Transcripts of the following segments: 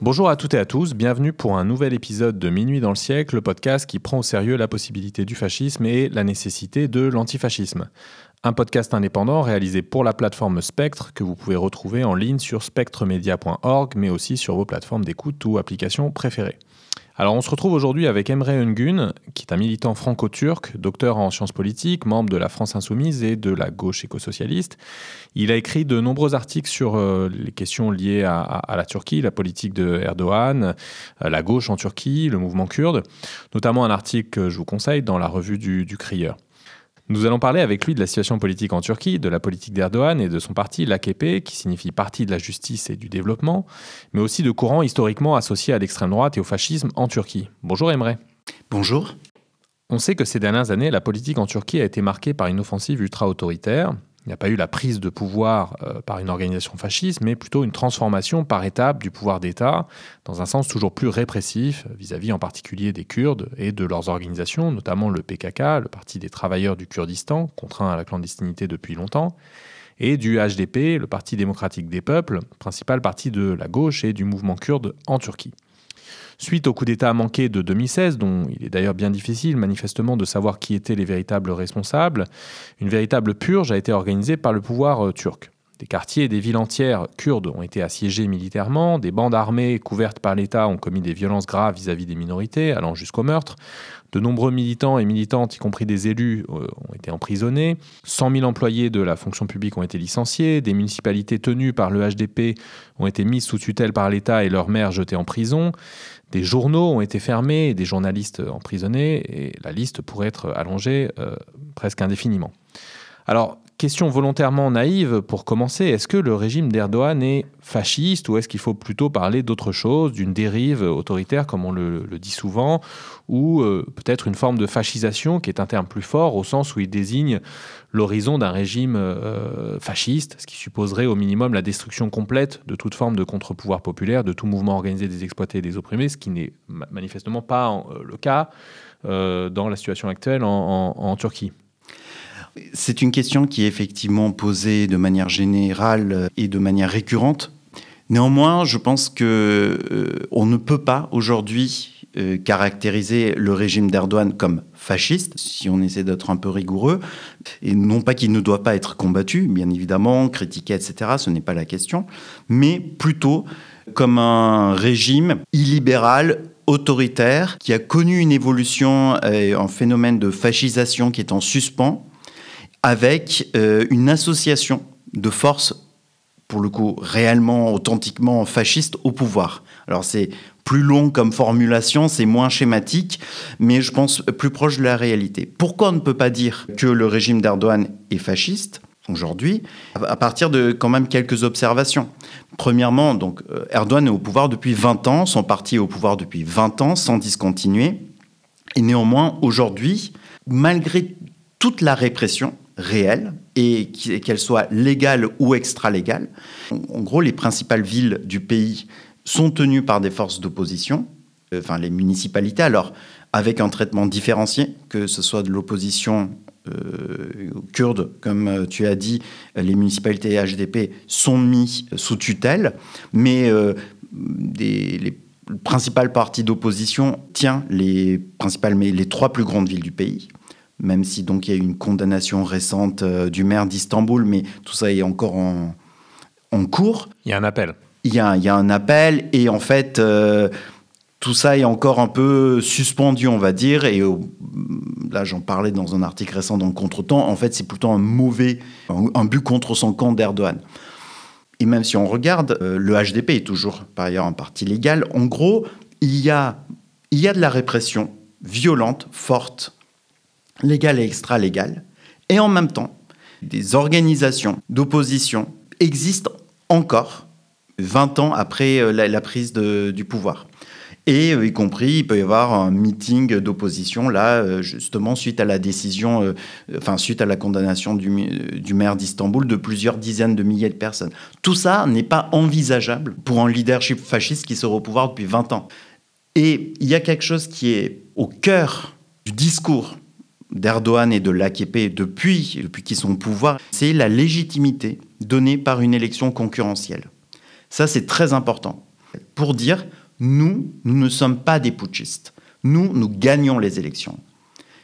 Bonjour à toutes et à tous, bienvenue pour un nouvel épisode de Minuit dans le siècle, le podcast qui prend au sérieux la possibilité du fascisme et la nécessité de l'antifascisme. Un podcast indépendant réalisé pour la plateforme Spectre que vous pouvez retrouver en ligne sur spectremedia.org mais aussi sur vos plateformes d'écoute ou applications préférées. Alors on se retrouve aujourd'hui avec Emre Öngun, qui est un militant franco-turc, docteur en sciences politiques, membre de la France Insoumise et de la gauche éco-socialiste. Il a écrit de nombreux articles sur euh, les questions liées à, à, la Turquie, la politique de Erdogan, euh, la gauche en Turquie, le mouvement kurde, notamment un article que je vous conseille dans la revue du, du Crieur. Nous allons parler avec lui de la situation politique en Turquie, de la politique d'Erdogan et de son parti, l'AKP, qui signifie Parti de la justice et du développement, mais aussi de courants historiquement associés à l'extrême droite et au fascisme en Turquie. Bonjour Emre. Bonjour. On sait que ces dernières années, la politique en Turquie a été marquée par une offensive ultra-autoritaire, il n'y a pas eu la prise de pouvoir euh, par une organisation fasciste, mais plutôt une transformation par étapes du pouvoir d'État dans un sens toujours plus répressif vis-à-vis -vis en particulier des Kurdes et de leurs organisations, notamment le PKK, le Parti des travailleurs du Kurdistan, contraint à la clandestinité depuis longtemps, et du HDP, le Parti démocratique des peuples, principal parti de la gauche et du mouvement kurde en Turquie. Suite au coup d'État manqué de 2016, dont il est d'ailleurs bien difficile manifestement de savoir qui étaient les véritables responsables, une véritable purge a été organisée par le pouvoir euh, turc. Des quartiers et des villes entières kurdes ont été assiégés militairement, des bandes armées couvertes par l'État ont commis des violences graves vis-à-vis -vis des minorités, allant jusqu'au meurtre. De nombreux militants et militantes, y compris des élus, euh, ont été emprisonnés. 100 000 employés de la fonction publique ont été licenciés. Des municipalités tenues par le HDP ont été mises sous tutelle par l'État et leurs maires jetés en prison. Des journaux ont été fermés des journalistes emprisonnés, et la liste pourrait être allongée euh, presque indéfiniment. Alors, question volontairement naïve pour commencer, est-ce que le régime d'Erdogan est fasciste ou est-ce qu'il faut plutôt parler d'autre chose, d'une dérive autoritaire comme on le, dit souvent, ou euh, peut-être une forme de fascisation qui est un terme plus fort au sens où il désigne l'horizon d'un régime euh, fasciste, ce qui supposerait au minimum la destruction complète de toute forme de contre-pouvoir populaire, de tout mouvement organisé des exploités et des opprimés, ce qui n'est manifestement pas euh, le cas dans la situation actuelle en Turquie. C'est une question qui est effectivement posée de manière générale et de manière récurrente. Néanmoins, je pense que euh, on ne peut pas aujourd'hui euh, caractériser le régime d'Erdogan comme fasciste, si on essaie d'être un peu rigoureux, et non pas qu'il ne doit pas être combattu, bien évidemment, critiqué, etc., ce n'est pas la question, mais plutôt comme un régime illibéral, autoritaire, qui a connu une évolution, euh, un phénomène de fascisation qui est en suspens, avec euh, une association de forces, pour le coup, réellement, authentiquement fascistes au pouvoir. Alors c'est plus long comme formulation, c'est moins schématique, mais je pense plus proche de la réalité. Pourquoi on ne peut pas dire que le régime d'Erdogan est fasciste aujourd'hui, à partir de quand même quelques observations? Premièrement, donc Erdogan est au pouvoir depuis 20 ans, son parti est au pouvoir depuis 20 ans sans discontinuer, et néanmoins aujourd'hui, malgré toute la répression réelle et qu'elle soit légale ou extra-légale, en gros les principales villes du pays sont tenues par des forces d'opposition, enfin les municipalités, alors avec un traitement différencié, que ce soit de l'opposition euh, kurde, comme tu as dit, les municipalités HDP sont mis sous tutelle, mais euh, des, les principales d'opposition tient les principales, les trois plus grandes villes du pays. Même si donc il y a eu une condamnation récente euh, du maire d'Istanbul, mais tout ça est encore en, en cours. Il y a un appel. Il y a, il y a un appel et en fait euh, tout ça est encore un peu suspendu, on va dire. Et là, j'en parlais dans un article récent dans le Contretemps. En fait, c'est plutôt un mauvais, un, un but contre son camp d'Erdogan. Et même si on regarde, euh, le HDP est toujours par ailleurs un parti légal. En gros, il y a, il y a de la répression violente, forte, légale et extra-légale. Et en même temps, des organisations d'opposition existent encore 20 ans après euh, la, prise du pouvoir. Et euh, y compris, il peut y avoir un meeting d'opposition, là, euh, justement, suite à la décision, enfin, suite à la condamnation du, du maire d'Istanbul de plusieurs dizaines de milliers de personnes. Tout ça n'est pas envisageable pour un leadership fasciste qui sera au pouvoir depuis 20 ans. Et il y a quelque chose qui est au cœur du discours d'Erdogan et de l'AKP depuis, depuis qu'ils sont au pouvoir, c'est la légitimité donnée par une élection concurrentielle. Ça, c'est très important. Pour dire, nous, nous ne sommes pas des putschistes. Nous, nous gagnons les élections.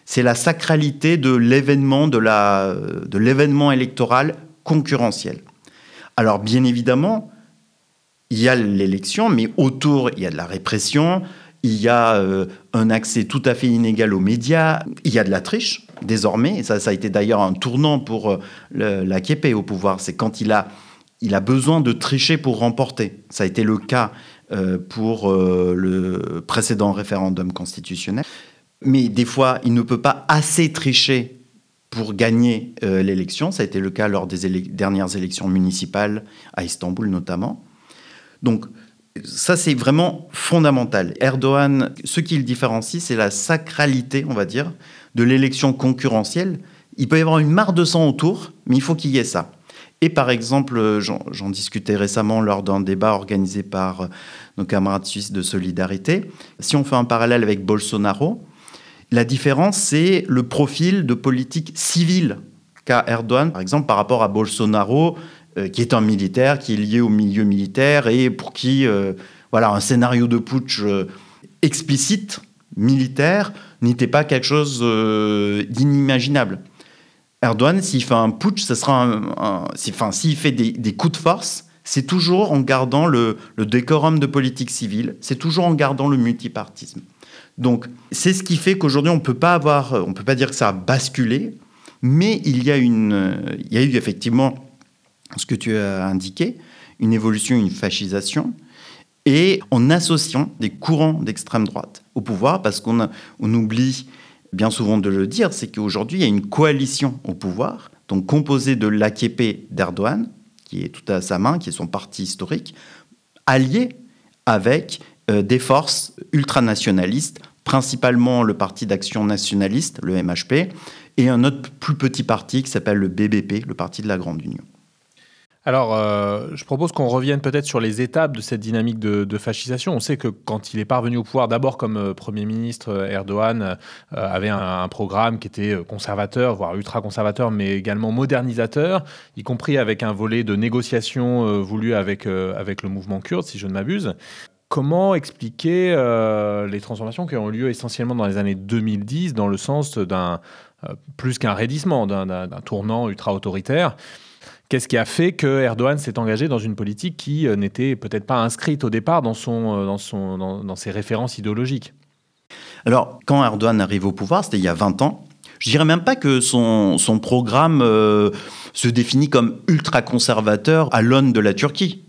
C'est la sacralité de l'événement, de, la, de l'événement électoral concurrentiel. Alors, bien évidemment, il y a l'élection, mais autour, il y a de la répression, il y a euh, un accès tout à fait inégal aux médias, il y a de la triche désormais, ça, a été d'ailleurs un tournant pour euh, la Képé au pouvoir, c'est quand il a, il a besoin de tricher pour remporter. Ça a été le cas euh, pour le précédent référendum constitutionnel. Mais des fois, il ne peut pas assez tricher pour gagner l'élection. Ça a été le cas lors des dernières élections municipales à Istanbul notamment. Donc, ça, c'est vraiment fondamental. Erdogan, ce qui le différencie, c'est la sacralité, on va dire, de l'élection concurrentielle. Il peut y avoir une mare de sang autour, mais il faut qu'il y ait ça. Et par exemple, j'en discutais récemment lors d'un débat organisé par nos camarades suisses de Solidarité. Si on fait un parallèle avec Bolsonaro, la différence, c'est le profil de politique civile qu'a Erdogan, par exemple, par rapport à Bolsonaro, euh, qui est un militaire, qui est lié au milieu militaire et pour qui euh, voilà, un scénario de putsch euh, explicite, militaire, n'était pas quelque chose d'inimaginable. Erdogan, s'il fait un putsch, ce sera un, enfin, s'il fait des, coups de force, c'est toujours en gardant le, le décorum de politique civile, c'est toujours en gardant le multipartisme. Donc, c'est ce qui fait qu'aujourd'hui, on peut peut pas dire que ça a basculé, mais il y a une, il y a eu effectivement ce que tu as indiqué, une évolution, une fascisation, et en associant des courants d'extrême droite au pouvoir, parce qu'on on oublie bien souvent de le dire, c'est qu'aujourd'hui, il y a une coalition au pouvoir, donc composée de l'AKP d'Erdogan, qui est tout à sa main, qui est son parti historique, allié avec euh, des forces ultranationalistes, principalement le Parti d'action nationaliste, le MHP, et un autre plus petit parti qui s'appelle le BBP, le Parti de la Grande Union. Alors, euh, je propose qu'on revienne peut-être sur les étapes de cette dynamique de, fascisation. On sait que quand il est parvenu au pouvoir, d'abord comme euh, Premier ministre, euh, Erdogan avait un, programme qui était conservateur, voire ultra-conservateur, mais également modernisateur, y compris avec un volet de négociation voulu avec, avec le mouvement kurde, si je ne m'abuse. Comment expliquer les transformations qui ont lieu essentiellement dans les années 2010, dans le sens d'un plus qu'un raidissement, d'un tournant ultra-autoritaire? Qu'est-ce qui a fait que Erdogan s'est engagé dans une politique qui euh, n'était peut-être pas inscrite au départ dans, son, euh, dans, son, dans, ses références idéologiques Alors, quand Erdogan arrive au pouvoir, c'était il y a 20 ans, je dirais même pas que son, son programme euh, se définit comme ultra-conservateur à l'aune de la Turquie.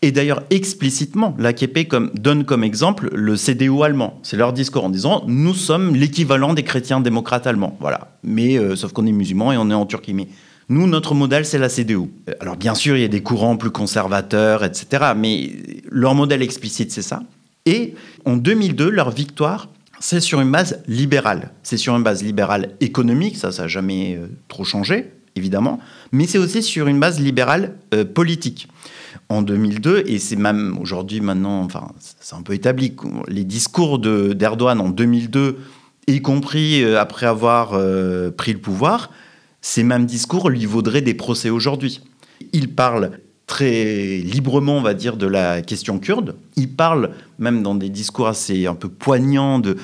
Et d'ailleurs, explicitement, l'AKP comme, donne comme exemple le CDU allemand. C'est leur discours en disant Nous sommes l'équivalent des chrétiens démocrates allemands. Voilà. Mais sauf qu'on est musulmans et on est en Turquie. Nous, notre modèle, c'est la CDU. Alors bien sûr, il y a des courants plus conservateurs, etc. Mais leur modèle explicite, c'est ça. Et en 2002, leur victoire, c'est sur une base libérale. C'est sur une base libérale économique, ça, ça n'a jamais euh, trop changé, évidemment. Mais c'est aussi sur une base libérale euh, politique. En 2002, et c'est même aujourd'hui, maintenant, enfin, c'est un peu établi, les discours d'Erdogan en 2002, y compris euh, après avoir pris le pouvoir, ces mêmes discours lui vaudraient des procès aujourd'hui. Il parle très librement, on va dire, de la question kurde. Il parle, même dans des discours assez un peu poignants, de,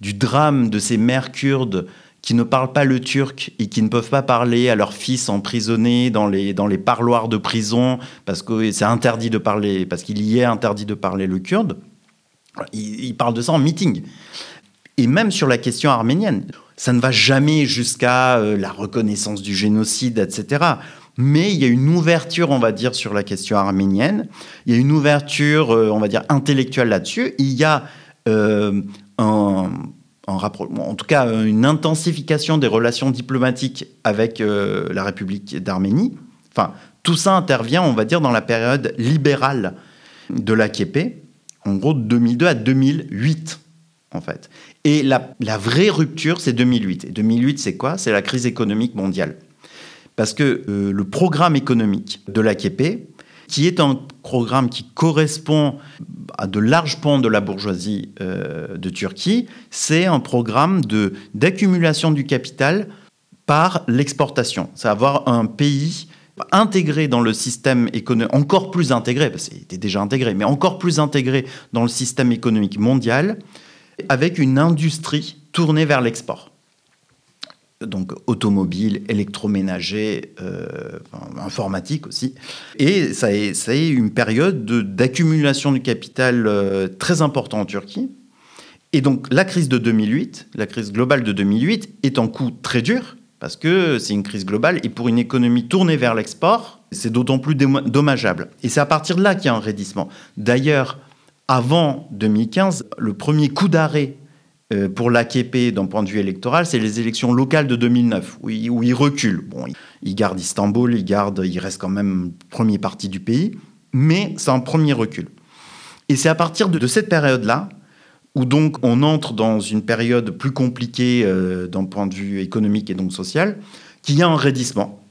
du drame de ces mères kurdes qui ne parlent pas le turc et qui ne peuvent pas parler à leurs fils emprisonnés dans les, dans les parloirs de prison parce que c'est interdit de parler, parce qu'il y est interdit de parler le kurde. Il, il parle de ça en meeting. Et même sur la question arménienne ça ne va jamais jusqu'à euh, la reconnaissance du génocide, etc. Mais il y a une ouverture, on va dire, sur la question arménienne. Il y a une ouverture, euh, on va dire, intellectuelle là-dessus. Il y a euh, un, en tout cas une intensification des relations diplomatiques avec la République d'Arménie. Enfin, tout ça intervient, on va dire, dans la période libérale de l'AKP, en gros de 2002 à 2008 en fait. Et la, vraie rupture, c'est 2008. Et 2008, c'est quoi? C'est la crise économique mondiale. Parce que euh, le programme économique de l'AKP, qui est un programme qui correspond à de larges pans de la bourgeoisie euh, de Turquie. C'est un programme d'accumulation du capital par l'exportation. C'est avoir un pays intégré dans le système économique, encore plus intégré, parce qu'il était déjà intégré, mais encore plus intégré dans le système économique mondial, avec une industrie tournée vers l'export donc automobile, électroménager, euh, informatique aussi. Et ça a, ça une période d'accumulation du capital euh, très important en Turquie. Et donc la crise de 2008, la crise globale de 2008, est en coup très dur, parce que c'est une crise globale, et pour une économie tournée vers l'export, c'est d'autant plus dommageable. Et c'est à partir de là qu'il y a un raidissement. D'ailleurs, avant 2015, le premier coup d'arrêt euh, pour l'AKP d'un point de vue électoral, c'est les élections locales de 2009, où il, où il recule. Bon, il, garde Istanbul, il, garde, il reste quand même premier parti du pays, mais c'est un premier recul. Et c'est à partir de, cette période-là, où donc on entre dans une période plus compliquée euh, d'un point de vue économique et donc social, qu'il y a un raidissement.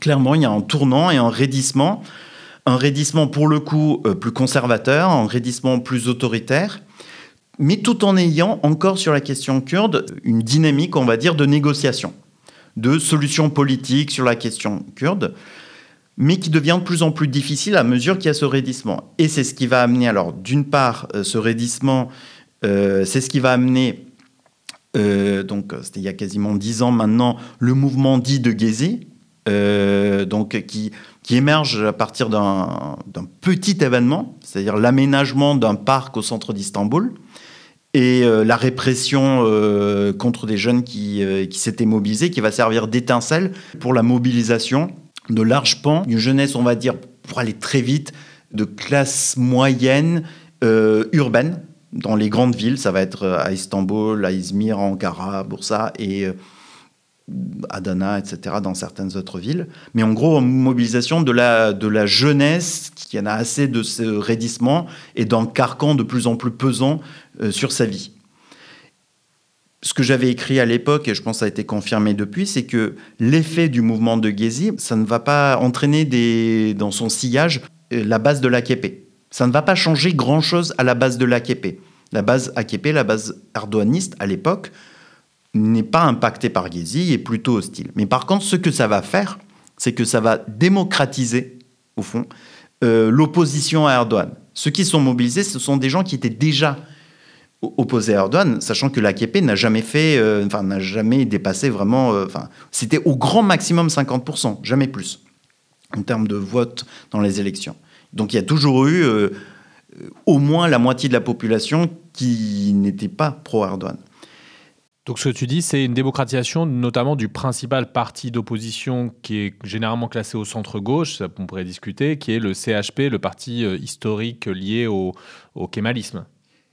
Clairement, il y a un tournant et un raidissement. Un raidissement pour le coup euh, plus conservateur, un raidissement plus autoritaire, mais tout en ayant encore sur la question kurde une dynamique, on va dire, de négociation, de solution politique sur la question kurde, mais qui devient de plus en plus difficile à mesure qu'il y a ce raidissement. Et c'est ce qui va amener, alors d'une part, euh, ce raidissement, euh, c'est ce qui va amener, donc c'était il y a quasiment dix ans maintenant, le mouvement dit de Gezi, donc qui, qui émerge à partir d'un petit événement, c'est-à-dire l'aménagement d'un parc au centre d'Istanbul, et euh, la répression euh, contre des jeunes qui, euh, qui s'étaient mobilisés, qui va servir d'étincelle pour la mobilisation de larges pans d'une jeunesse, on va dire, pour aller très vite, de classe moyenne urbaine dans les grandes villes. Ça va être à Istanbul, à Izmir, Ankara, Bursa et Adana, etc., dans certaines autres villes. Mais en gros, mobilisation de la, de la jeunesse qui en a assez de ce raidissement et d'un carcan de plus en plus pesant euh, sur sa vie. Ce que j'avais écrit à l'époque, et je pense que ça a été confirmé depuis, c'est que l'effet du mouvement de Gezi, ça ne va pas entraîner des, dans son sillage euh, la base de l'AKP. Ça ne va pas changer grand-chose à la base de l'AKP. La base AKP, la base ardoaniste à l'époque, n'est pas impactée par Gezi et plutôt hostile. Mais par contre, ce que ça va faire, c'est que ça va démocratiser, au fond, euh, l'opposition à Erdogan. Ceux qui sont mobilisés, ce sont des gens qui étaient déjà opposé à Erdogan, sachant que l'AKP n'a jamais fait, euh, enfin n'a jamais dépassé vraiment, euh, enfin c'était au grand maximum 50%, jamais plus en termes de vote dans les élections. Donc il y a toujours eu au moins la moitié de la population qui n'était pas pro-Erdogan. Donc ce que tu dis, c'est une démocratisation notamment du principal parti d'opposition qui est généralement classé au centre-gauche, ça on pourrait discuter, qui est le CHP, le parti historique lié au, au kémalisme.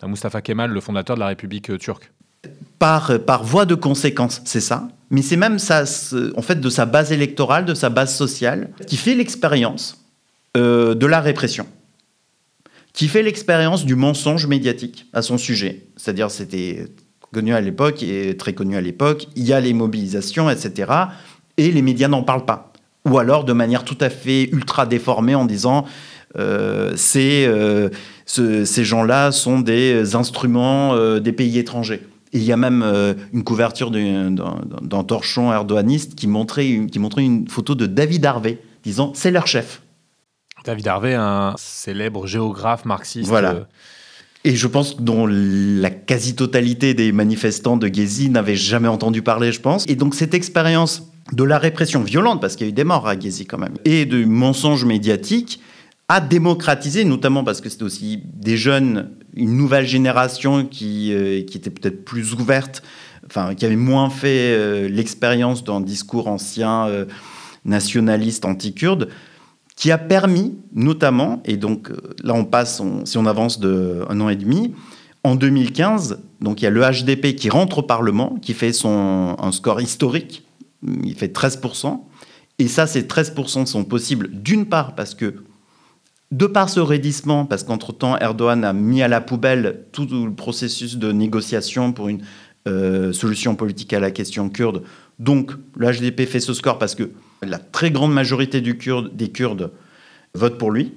Mustafa Kemal, le fondateur de la République euh, turque. Par, euh, par voie de conséquence, c'est ça. Mais c'est même ça, en fait, de sa base électorale, de sa base sociale, qui fait l'expérience euh, de la répression, qui fait l'expérience du mensonge médiatique à son sujet. C'est-à-dire, c'était connu à l'époque et très connu à l'époque. Il y a les mobilisations, etc. Et les médias n'en parlent pas. Ou alors de manière tout à fait ultra déformée en disant euh, c'est ces gens-là sont des instruments euh, des pays étrangers. Et il y a même euh, une couverture d'un torchon erdoganiste qui montrait, une, qui montrait une photo de David Harvey, disant c'est leur chef. David Harvey, un célèbre géographe marxiste. Voilà. Et je pense que dont la quasi-totalité des manifestants de Gezi n'avaient jamais entendu parler, je pense. Et donc cette expérience de la répression violente, parce qu'il y a eu des morts à Gezi quand même, et du mensonge médiatique, a démocratisé, notamment parce que c'était aussi des jeunes, une nouvelle génération qui, euh, qui était peut-être plus ouverte, enfin, qui avait moins fait euh, l'expérience d'un discours ancien euh, nationaliste anti-kurde, qui a permis, notamment, et donc là on passe, si on avance de un an et demi, en 2015, donc il y a le HDP qui rentre au Parlement, qui fait son, un score historique, il fait 13%, et ça, ces 13% sont possibles d'une part parce que de par ce raidissement, parce qu'entre-temps, Erdogan a mis à la poubelle tout le processus de négociation pour une euh, solution politique à la question kurde. Donc, le HDP fait ce score parce que la très grande majorité des Kurdes votent pour lui.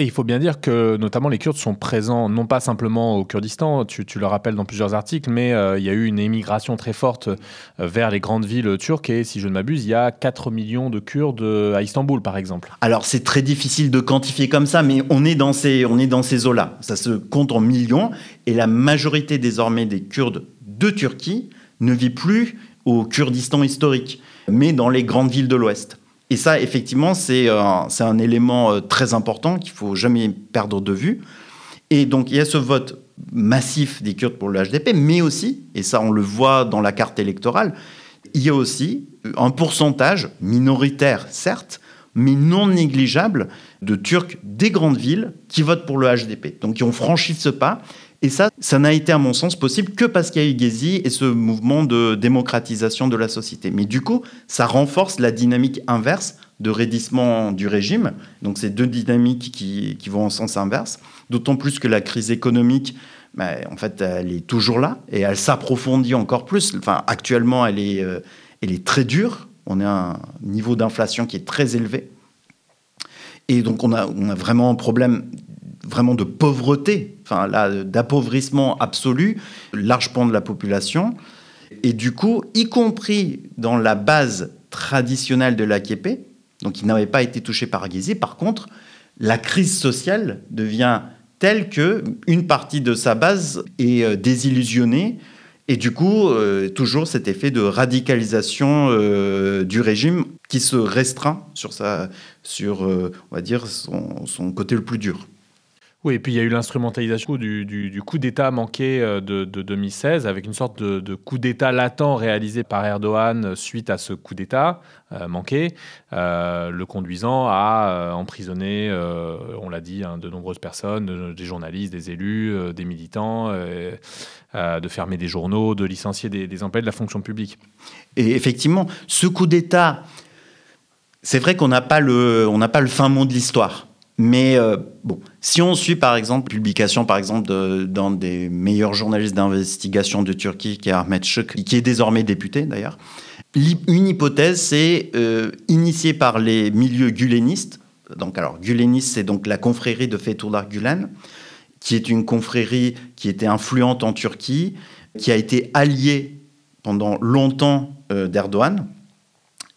Et il faut bien dire que notamment les Kurdes sont présents non pas simplement au Kurdistan, tu, le rappelles dans plusieurs articles, mais euh, il y a eu une émigration très forte euh, vers les grandes villes turques et si je ne m'abuse, il y a 4 millions de Kurdes euh, à Istanbul par exemple. Alors c'est très difficile de quantifier comme ça, mais on est dans ces, on est dans ces eaux-là. Ça se compte en millions et la majorité désormais des Kurdes de Turquie ne vit plus au Kurdistan historique, mais dans les grandes villes de l'Ouest. Et ça, effectivement, c'est un, un, élément euh, très important qu'il faut jamais perdre de vue. Et donc, il y a ce vote massif des Kurdes pour le HDP, mais aussi, et ça on le voit dans la carte électorale, il y a aussi un pourcentage minoritaire, certes, mais non négligeable de Turcs des grandes villes qui votent pour le HDP, donc qui ont franchi ce pas et ça, ça n'a été à mon sens possible que parce qu'il y a eu Gezi et ce mouvement de démocratisation de la société. Mais du coup, ça renforce la dynamique inverse de raidissement du régime. Donc c'est deux dynamiques qui, vont en sens inverse. D'autant plus que la crise économique, bah, en fait, elle est toujours là et elle s'approfondit encore plus. Enfin, actuellement, elle est, euh, elle est très dure. On a un niveau d'inflation qui est très élevé. Et donc on a, on a vraiment un problème vraiment de pauvreté, d'appauvrissement absolu, large pan de la population. Et du coup, y compris dans la base traditionnelle de l'AKP, donc il n'avait pas été touché par Gezi, par contre, la crise sociale devient telle que une partie de sa base est euh, désillusionnée et du coup, euh, toujours cet effet de radicalisation euh, du régime qui se restreint sur, sa, sur on va dire, son côté le plus dur. Oui, et puis il y a eu l'instrumentalisation du, coup d'État manqué euh, de, 2016, avec une sorte de, coup d'État latent réalisé par Erdogan suite à ce coup d'État euh, manqué, euh, le conduisant à emprisonner, on l'a dit, hein, de nombreuses personnes, des journalistes, des élus, des militants, de fermer des journaux, de licencier des, des employés de la fonction publique. Et effectivement, ce coup d'État, c'est vrai qu'on n'a pas, le, pas le fin mot de l'histoire. Mais euh, bon, si on suit par exemple publication par exemple d'un des meilleurs journalistes d'investigation de Turquie, qui est Ahmet Şık, qui est désormais député d'ailleurs, une hypothèse c'est euh, initiée par les milieux gulenistes. Donc alors guleniste c'est donc la confrérie de Fethullah Gulen, qui est une confrérie qui était influente en Turquie, qui a été alliée pendant longtemps euh, d'Erdogan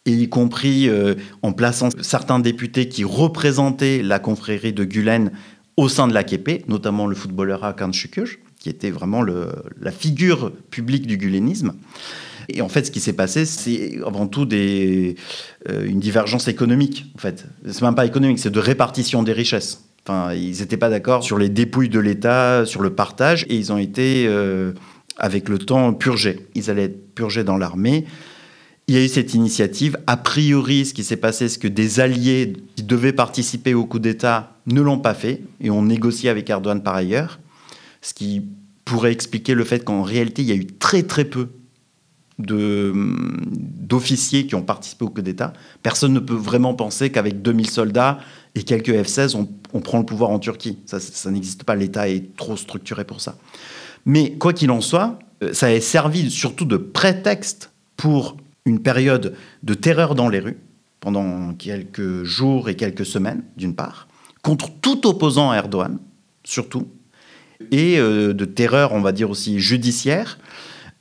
et y compris euh, en plaçant certains députés qui représentaient la confrérie de Gulen au sein de l'AKP, notamment le footballeur Hakan Şükür, qui était vraiment la figure publique du gulenisme. Et en fait, ce qui s'est passé, c'est avant tout euh, une divergence économique. En fait, c'est même pas économique, c'est de répartition des richesses. Enfin, ils n'étaient pas d'accord sur les dépouilles de l'État, sur le partage, et ils ont été, euh, avec le temps, purgés. Ils allaient être purgés dans l'armée il y a eu cette initiative. A priori, ce qui s'est passé, c'est que des alliés qui devaient participer au coup d'État ne l'ont pas fait et ont négocié avec Erdogan par ailleurs, ce qui pourrait expliquer le fait qu'en réalité, il y a eu très très peu d'officiers qui ont participé au coup d'État. Personne ne peut vraiment penser qu'avec 2000 soldats et quelques F-16, on, prend le pouvoir en Turquie. Ça, ça n'existe pas, l'État est trop structuré pour ça. Mais quoi qu'il en soit, euh, ça a servi surtout de prétexte pour une période de terreur dans les rues pendant quelques jours et quelques semaines, d'une part, contre tout opposant à Erdogan, surtout, et euh, de terreur, on va dire aussi judiciaire,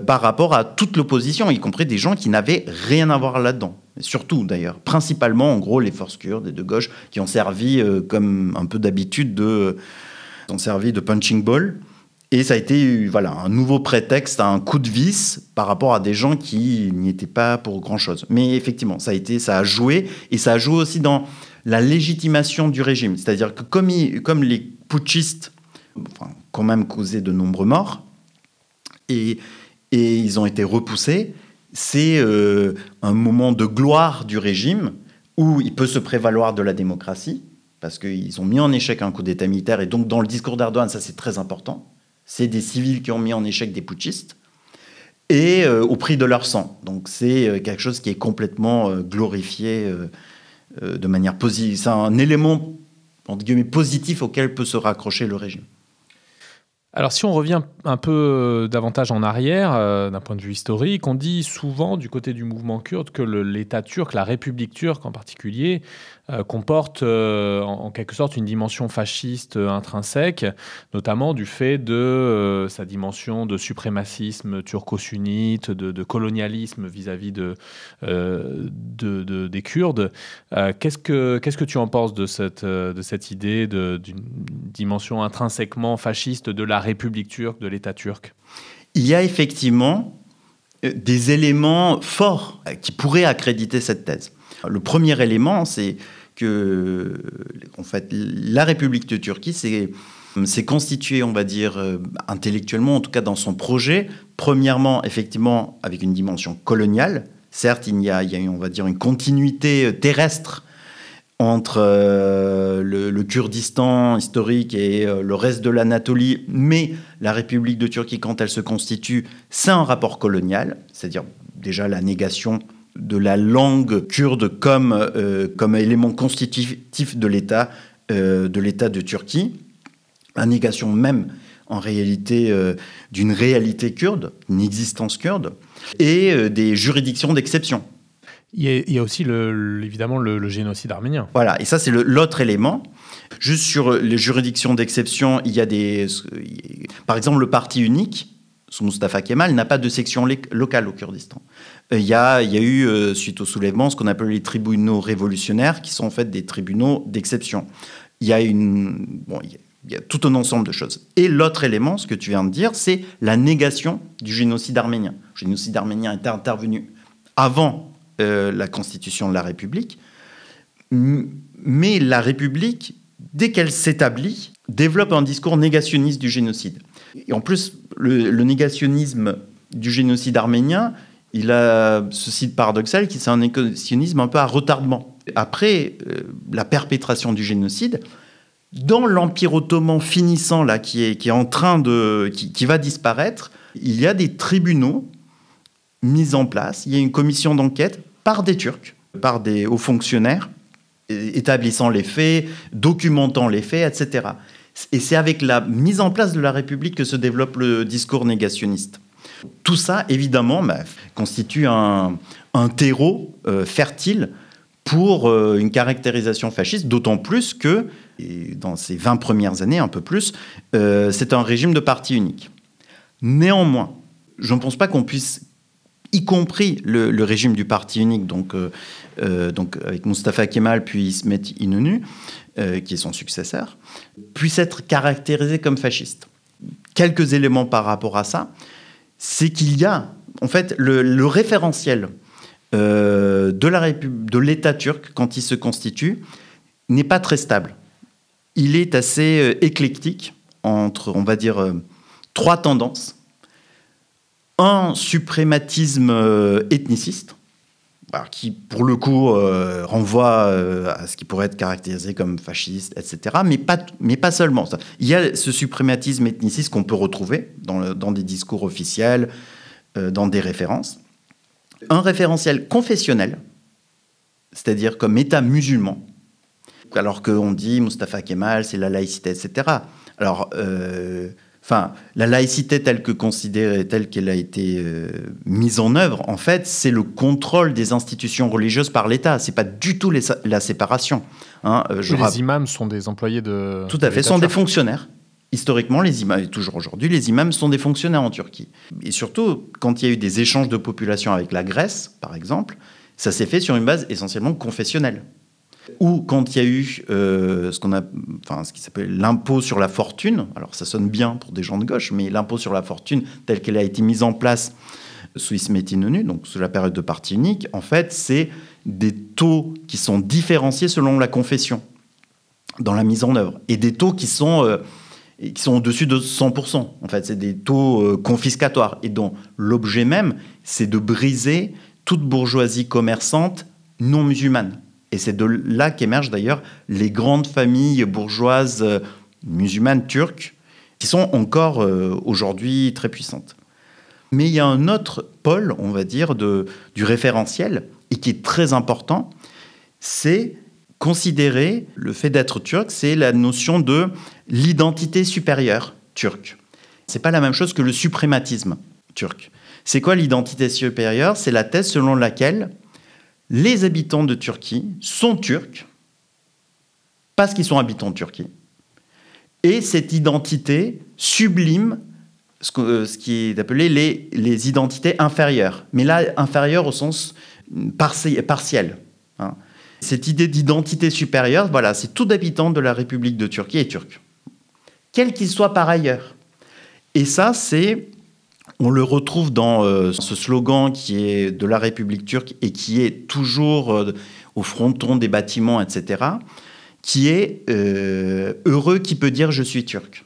par rapport à toute l'opposition, y compris des gens qui n'avaient rien à voir là-dedans. Surtout d'ailleurs, principalement en gros les forces kurdes et de gauche qui ont servi, euh, comme un peu d'habitude, de, de punching ball et ça a été voilà, un nouveau prétexte, un coup de vis par rapport à des gens qui n'y étaient pas pour grand-chose. Mais effectivement, ça a, joué, et ça a joué aussi dans la légitimation du régime. C'est-à-dire que comme, les putschistes enfin, quand même causé de nombreux morts, et, et ils ont été repoussés, c'est euh, un moment de gloire du régime où il peut se prévaloir de la démocratie, parce qu'ils ont mis en échec un coup d'État militaire, et donc dans le discours d'Erdogan, ça c'est très important c'est des civils qui ont mis en échec des putschistes, et euh, au prix de leur sang. Donc c'est euh, quelque chose qui est complètement euh, glorifié de manière positive. C'est un élément positif auquel peut se raccrocher le régime. Alors si on revient un peu davantage en arrière, d'un point de vue historique, on dit souvent du côté du mouvement kurde que l'État turc, la République turque en particulier, euh, comporte euh, en, quelque sorte une dimension fasciste intrinsèque, notamment du fait de sa dimension de suprémacisme turco-sunnite, de, colonialisme vis-à-vis de, de, des Kurdes. qu'est-ce, que, tu en penses de cette, cette idée d'une dimension intrinsèquement fasciste de la République turque, de l'État turc Il y a effectivement des éléments forts qui pourraient accréditer cette thèse. Le premier élément, c'est que en fait, la République de Turquie s'est constituée, on va dire, euh, intellectuellement, en tout cas dans son projet, premièrement, effectivement, avec une dimension coloniale. Certes, il y a, il y a on va dire, une continuité terrestre entre euh, le, Kurdistan historique et euh, le reste de l'Anatolie, mais la République de Turquie, quand elle se constitue, c'est un rapport colonial, c'est-à-dire déjà la négation de la langue kurde comme, euh, élément constitutif de l'État de de Turquie, la négation même en réalité d'une réalité kurde, une existence kurde, et des juridictions d'exception. Il y, a, aussi évidemment le, génocide arménien. Voilà, et ça c'est l'autre élément. Juste sur les juridictions d'exception, il y a des... Par exemple, le parti unique, sous Mustafa Kemal, n'a pas de section locale au Kurdistan. Euh, il y a, eu, euh, suite au soulèvement, ce qu'on appelle les tribunaux révolutionnaires, qui sont en fait des tribunaux d'exception. Il il y a tout un ensemble de choses. Et l'autre élément, ce que tu viens de dire, c'est la négation du génocide arménien. Le génocide arménien est intervenu avant euh, la constitution de la République. Mais la République, dès qu'elle s'établit, développe un discours négationniste du génocide. Et en plus, le, négationnisme du génocide arménien, il a ce site paradoxal qui c'est un négationnisme un peu à retardement. Après euh, la perpétration du génocide, dans l'Empire ottoman finissant là, qui est, qui est en train de, qui va disparaître, il y a des tribunaux mise en place. Il y a une commission d'enquête par des Turcs, par des hauts fonctionnaires, établissant les faits, documentant les faits, etc. Et c'est avec la mise en place de la République que se développe le discours négationniste. Tout ça, évidemment, bah, constitue un, terreau euh, fertile pour euh, une caractérisation fasciste, d'autant plus que, dans ces 20 premières années, un peu plus, euh, c'est un régime de parti unique. Néanmoins, je ne pense pas qu'on puisse y compris le, régime du parti unique, donc, euh, euh, avec Mustafa Kemal puis Ismet Inonu, euh, qui est son successeur, puisse être caractérisé comme fasciste. Quelques éléments par rapport à ça, c'est qu'il y a, en fait, le, référentiel de l'État turc, quand il se constitue, n'est pas très stable. Il est assez éclectique entre, on va dire, trois tendances un suprématisme euh, ethniciste, qui pour le coup euh, renvoie euh, à ce qui pourrait être caractérisé comme fasciste, etc. Mais pas, seulement. Il y a ce suprématisme ethniciste qu'on peut retrouver dans, dans, des discours officiels, dans des références. Un référentiel confessionnel, c'est-à-dire comme État musulman, alors qu'on dit Mustafa Kemal, c'est la laïcité, etc. Alors, enfin, la laïcité telle que considérée, telle qu'elle a été euh, mise en œuvre, en fait, c'est le contrôle des institutions religieuses par l'État. C'est pas du tout la séparation. Hein. Euh, les imams sont des employés de. Tout à fait, sont des fonctionnaires. Historiquement, les imams, et toujours aujourd'hui, les imams sont des fonctionnaires en Turquie. Et surtout, quand il y a eu des échanges de population avec la Grèce, par exemple, ça s'est fait sur une base essentiellement confessionnelle ou quand il y a eu euh, ce qu'on a, enfin ce qui s'appelle l'impôt sur la fortune. Alors ça sonne bien pour des gens de gauche, mais l'impôt sur la fortune tel qu'elle a été mise en place sous Ismet Inonu, donc sous la période de parti unique, en fait, c'est des taux qui sont différenciés selon la confession dans la mise en œuvre et des taux qui sont euh, qui sont au-dessus de 100%. En fait, c'est des taux euh, confiscatoires et dont l'objet même, c'est de briser toute bourgeoisie commerçante non musulmane. Et c'est de là qu'émergent d'ailleurs les grandes familles bourgeoises euh, musulmanes turques, qui sont encore euh, aujourd'hui très puissantes. Mais il y a un autre pôle, on va dire, de, du référentiel, et qui est très important, c'est considérer le fait d'être turc, c'est la notion de l'identité supérieure turque. C'est pas la même chose que le suprématisme turc. C'est quoi l'identité supérieure? C'est la thèse selon laquelle les habitants de Turquie sont turcs, parce qu'ils sont habitants de Turquie. Et cette identité sublime ce, euh, qui est appelé les, les, identités inférieures. Mais là, inférieures au sens partiel. Hein. Cette idée d'identité supérieure, voilà, c'est tout habitant de la République de Turquie est turc. Quel qu'il soit par ailleurs. Et ça, c'est on le retrouve dans euh, ce slogan qui est de la République turque et qui est toujours euh, au fronton des bâtiments, etc., qui est euh, heureux qui peut dire je suis turc.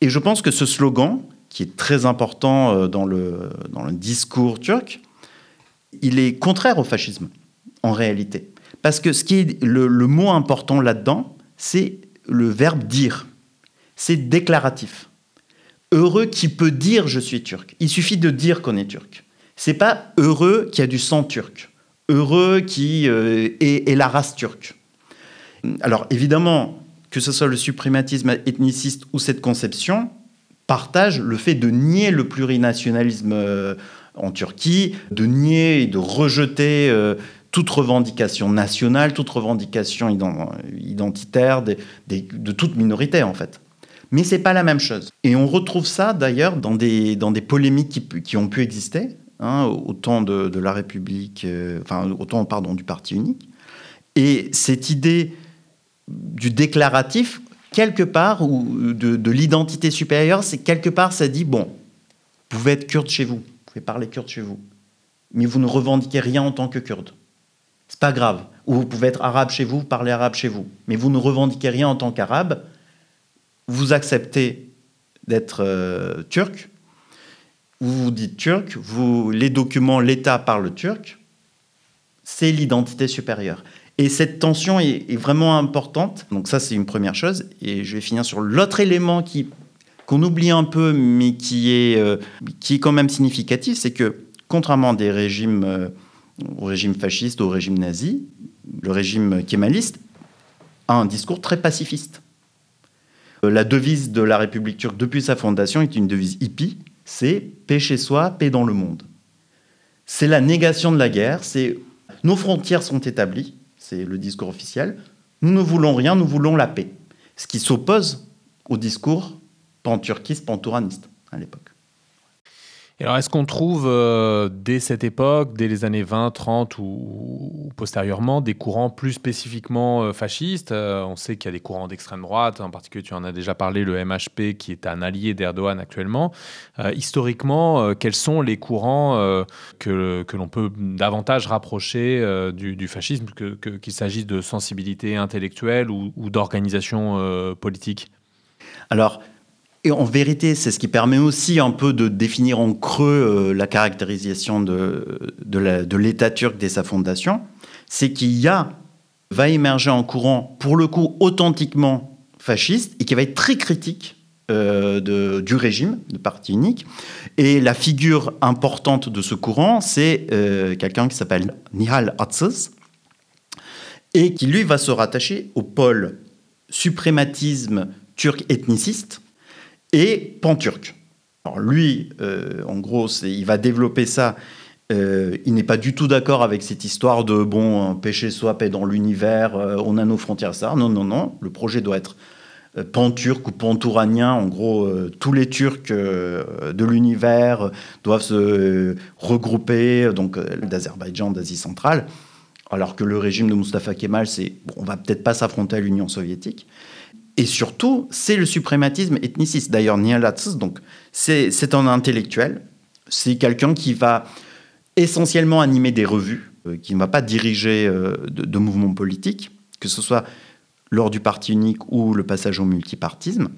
Et je pense que ce slogan, qui est très important dans le, dans le discours turc, il est contraire au fascisme, en réalité. Parce que ce qui le mot important là-dedans, c'est le verbe dire. C'est déclaratif heureux qui peut dire je suis turc. Il suffit de dire qu'on est turc. C'est pas heureux qui a du sang turc. Heureux qui euh, est, la race turque. Alors évidemment, que ce soit le suprématisme ethniciste ou cette conception, partage le fait de nier le plurinationalisme euh, en Turquie, de nier et de rejeter euh, toute revendication nationale, toute revendication identitaire de toute minorité en fait. Mais c'est pas la même chose. Et on retrouve ça d'ailleurs dans des, dans des polémiques qui, ont pu exister, hein, au temps de, la République, euh, enfin, au temps, pardon, du parti unique. Et cette idée du déclaratif, quelque part, ou de, de l'identité supérieure, c'est quelque part, ça dit bon, vous pouvez être kurde chez vous, vous pouvez parler kurde chez vous, mais vous ne revendiquez rien en tant que kurde. C'est pas grave. Ou vous pouvez être arabe chez vous, vous parlez arabe chez vous, mais vous ne revendiquez rien en tant qu'arabe vous acceptez d'être euh, turc, vous vous dites turc, vous, les documents, l'État parle turc, c'est l'identité supérieure. Et cette tension est, vraiment importante. Donc ça, c'est une première chose. Et je vais finir sur l'autre élément qui qu'on oublie un peu, mais qui est, euh, qui est quand même significatif, c'est que contrairement des régimes, euh, au régime fasciste, au régime nazi, le régime kémaliste a un discours très pacifiste. Euh, la devise de la République turque depuis sa fondation est une devise hippie, c'est paix chez soi, paix dans le monde. C'est la négation de la guerre, c'est nos frontières sont établies, c'est le discours officiel, nous ne voulons rien, nous voulons la paix. Ce qui s'oppose au discours panturquiste, pantouraniste à l'époque alors, est-ce qu'on trouve euh, dès cette époque, dès les années 20, 30 ou, postérieurement, des courants plus spécifiquement euh, fascistes? Euh, On sait qu'il y a des courants d'extrême droite, en particulier tu en as déjà parlé, le MHP qui est un allié d'Erdogan actuellement. historiquement, quels sont les courants que, l'on peut davantage rapprocher du, fascisme, qu'il s'agisse de sensibilité intellectuelle ou, ou d'organisation politique? Alors, et en vérité, c'est ce qui permet aussi un peu de définir en creux euh, la caractérisation de, l'État turc dès sa fondation. C'est qu'il y a, va émerger un courant, pour le coup, authentiquement fasciste et qui va être très critique euh, du régime de parti unique. Et la figure importante de ce courant, c'est euh, quelqu'un qui s'appelle Nihal Atsız et qui, lui, va se rattacher au pôle suprématisme turc ethniciste et panturc. Alors lui, euh, en gros, il va développer ça. Euh, il n'est pas du tout d'accord avec cette histoire de bon, péché soit paix dans l'univers, euh, on a nos frontières, ça. Non, non, non. Le projet doit être panturc ou pantouranien. En gros, tous les Turcs de l'univers doivent se regrouper, donc d'Azerbaïdjan, d'Asie centrale. Alors que le régime de Mustafa Kemal, c'est bon, on va peut-être pas s'affronter à l'Union soviétique. Et surtout, c'est le suprématisme ethniciste. D'ailleurs, Nialatz, donc, c'est un intellectuel. C'est quelqu'un qui va essentiellement animer des revues, euh, qui ne va pas diriger euh, de, mouvements politiques, que ce soit lors du parti unique ou le passage au multipartisme.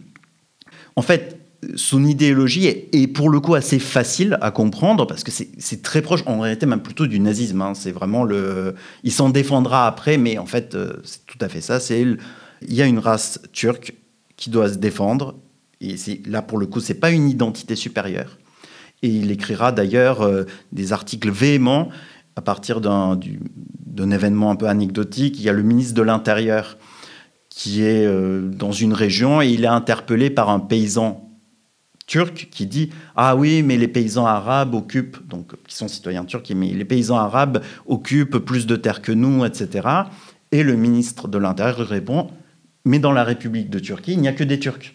En fait, son idéologie est, pour le coup assez facile à comprendre parce que c'est très proche, en réalité même plutôt du nazisme. Hein. C'est vraiment le, il s'en défendra après, mais en fait euh, c'est tout à fait ça. C'est il y a une race turque qui doit se défendre. Et là, pour le coup, c'est pas une identité supérieure. Et il écrira d'ailleurs euh, des articles véhéments à partir d'un événement un peu anecdotique. Il y a le ministre de l'Intérieur qui est euh, dans une région et il est interpellé par un paysan turc qui dit ah oui mais les paysans arabes occupent donc qui sont citoyens turcs mais les paysans arabes occupent plus de terres que nous etc Et le ministre de l'Intérieur répond Mais dans la République de Turquie, il n'y a que des Turcs.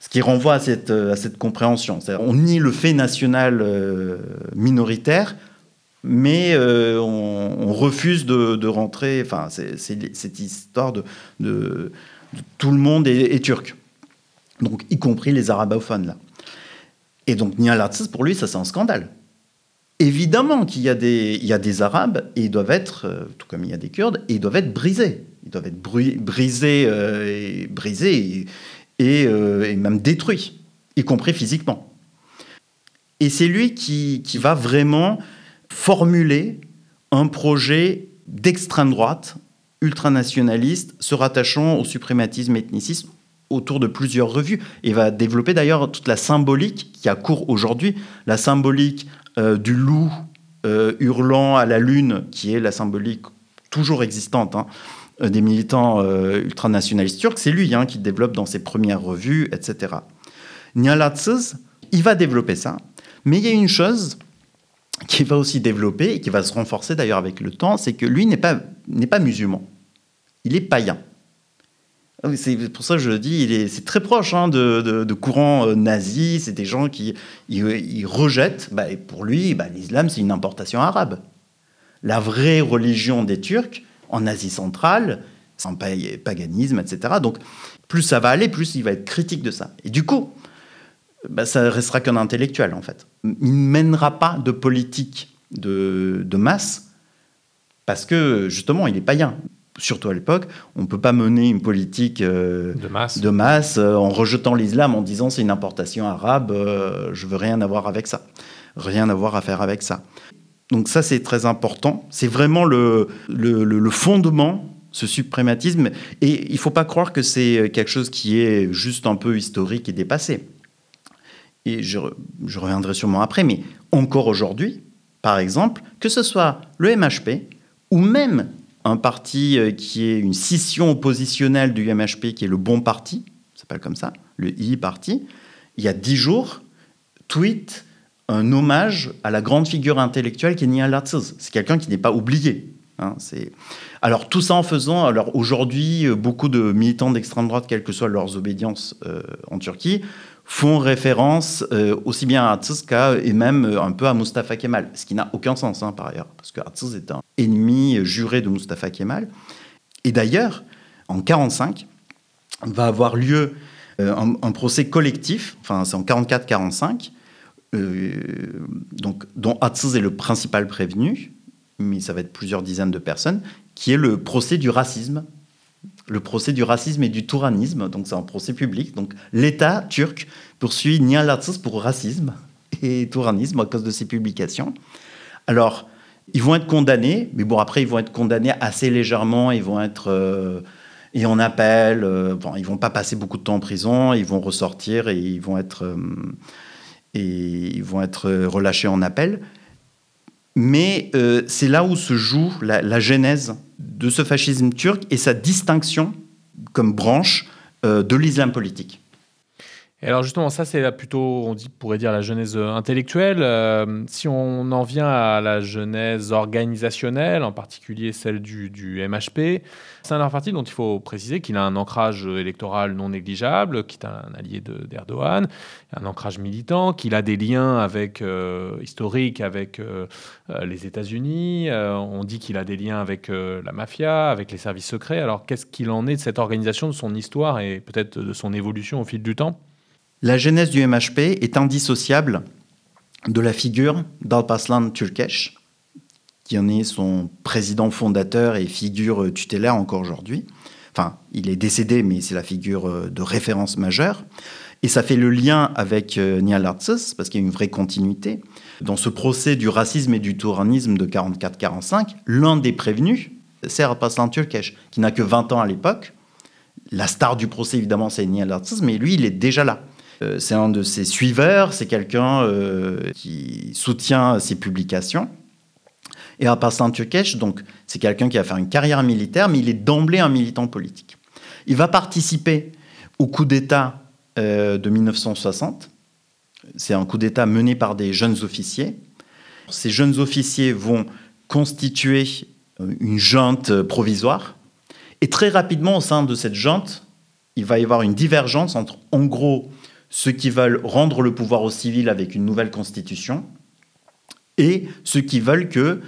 Ce qui renvoie à cette, à cette compréhension. On nie le fait national euh, minoritaire, mais euh, on, refuse de, rentrer. Enfin, c'est cette histoire de, tout le monde est, turc. Donc, y compris les arabophones, là. Et donc, Nihal pour lui, ça, c'est un scandale. Évidemment qu'il y, y a des Arabes, et ils doivent être, euh, tout comme il y a des Kurdes, et ils doivent être brisés. Ils doivent être brisés, euh, et, brisés et, et, même détruits, y compris physiquement. Et c'est lui qui, qui va vraiment formuler un projet d'extrême droite, ultranationaliste, se rattachant au suprématisme ethniciste autour de plusieurs revues et va développer d'ailleurs toute la symbolique qui a cours aujourd'hui, la symbolique euh, du loup euh, hurlant à la lune, qui est la symbolique toujours existante hein, euh, des militants ultranationalistes turcs, c'est lui hein, qui développe dans ses premières revues, etc. Nialatsız, il va développer ça, mais il y a une chose qui va aussi développer et qui va se renforcer d'ailleurs avec le temps, c'est que lui n'est pas, musulman. Il est païen. Ah c'est pour ça que je le dis, c'est très proche hein, de, de, courants euh, nazis. C'est des gens qui ils, rejettent. Bah, et pour lui, bah, l'islam, c'est une importation arabe. La vraie religion des Turcs, en Asie centrale, un paganisme, etc. Donc, plus ça va aller, plus il va être critique de ça. Et du coup, bah, ça restera qu'un intellectuel, en fait. Il ne mènera pas de politique de, de masse parce que, justement, il est païen. Surtout à l'époque, on ne peut pas mener une politique euh, de masse, de masse euh, en rejetant l'islam, en disant c'est une importation arabe, euh, je veux rien avoir avec ça. Rien avoir à faire avec ça. Donc ça, c'est très important. C'est vraiment le, fondement ce suprématisme. Et il ne faut pas croire que c'est quelque chose qui est juste un peu historique et dépassé et je, reviendrai sûrement après, mais encore aujourd'hui, par exemple, que ce soit le MHP ou même un parti euh, qui est une scission oppositionnelle du MHP, qui est le Bon Parti, ça s'appelle comme ça, le I Parti, il y a dix jours, tweet un hommage à la grande figure intellectuelle qui est Nia C'est quelqu'un qui n'est pas oublié. Hein, alors tout ça en faisant, alors aujourd'hui, euh, beaucoup de militants d'extrême droite, quelles que soient leurs obédiences euh, en Turquie, font référence euh, aussi bien à Tsska et même un peu à Mustafa Kemal, ce qui n'a aucun sens hein, par ailleurs, parce que Atsiz est un ennemi juré de Mustafa Kemal. Et d'ailleurs, en 1945, va avoir lieu euh, un, procès collectif, enfin c'est en 44-45, donc, dont Atsiz est le principal prévenu, mais ça va être plusieurs dizaines de personnes, qui est le procès du racisme le procès du racisme et du touranisme, donc c'est un procès public. Donc l'État turc poursuit Nial pour racisme et touranisme à cause de ses publications. Alors, ils vont être condamnés, mais bon, après, ils vont être condamnés assez légèrement, ils vont être... Euh, et en appel, euh, bon, ils vont pas passer beaucoup de temps en prison, ils vont ressortir et ils vont être, euh, et ils vont être relâchés en appel. Mais c'est là où se joue la, la genèse de ce fascisme turc et sa distinction comme branche euh, de l'islam politique. Et alors justement, ça c'est plutôt, on pourrait dire la genèse intellectuelle. Euh, si on en vient à la genèse organisationnelle, en particulier celle du, MHP, c'est un parti dont il faut préciser qu'il a un ancrage électoral non négligeable, qui est un allié d'Erdogan, un ancrage militant, qu'il a des liens avec, euh, historiques avec euh, les États-Unis. on dit qu'il a des liens avec la mafia, avec les services secrets. Alors qu'est-ce qu'il en est de cette organisation, de son histoire et peut-être de son évolution au fil du temps? La genèse du MHP est indissociable de la figure d'Alpaslan Türkeş, qui en est son président fondateur et figure tutélaire encore aujourd'hui. Enfin, il est décédé, mais c'est la figure euh, de référence majeure. Et ça fait le lien avec euh, Nihal parce qu'il y a une vraie continuité. Dans ce procès du racisme et du touranisme de 44-45, l'un des prévenus, c'est Alpaslan Türkeş, qui n'a que 20 ans à l'époque. La star du procès, évidemment, c'est Nihal mais lui, il est déjà là. Euh, c'est un de ses suiveurs, c'est quelqu'un euh, qui soutient ses publications. Et Alparslan Türkeş, donc, c'est quelqu'un qui a fait une carrière militaire, mais il est d'emblée un militant politique. Il va participer au coup d'État euh, de 1960. C'est un coup d'État mené par des jeunes officiers. Ces jeunes officiers vont constituer une junte provisoire Et très rapidement, au sein de cette junte, il va y avoir une divergence entre, en gros, ceux qui veulent rendre le pouvoir au civil avec une nouvelle constitution et ceux qui veulent que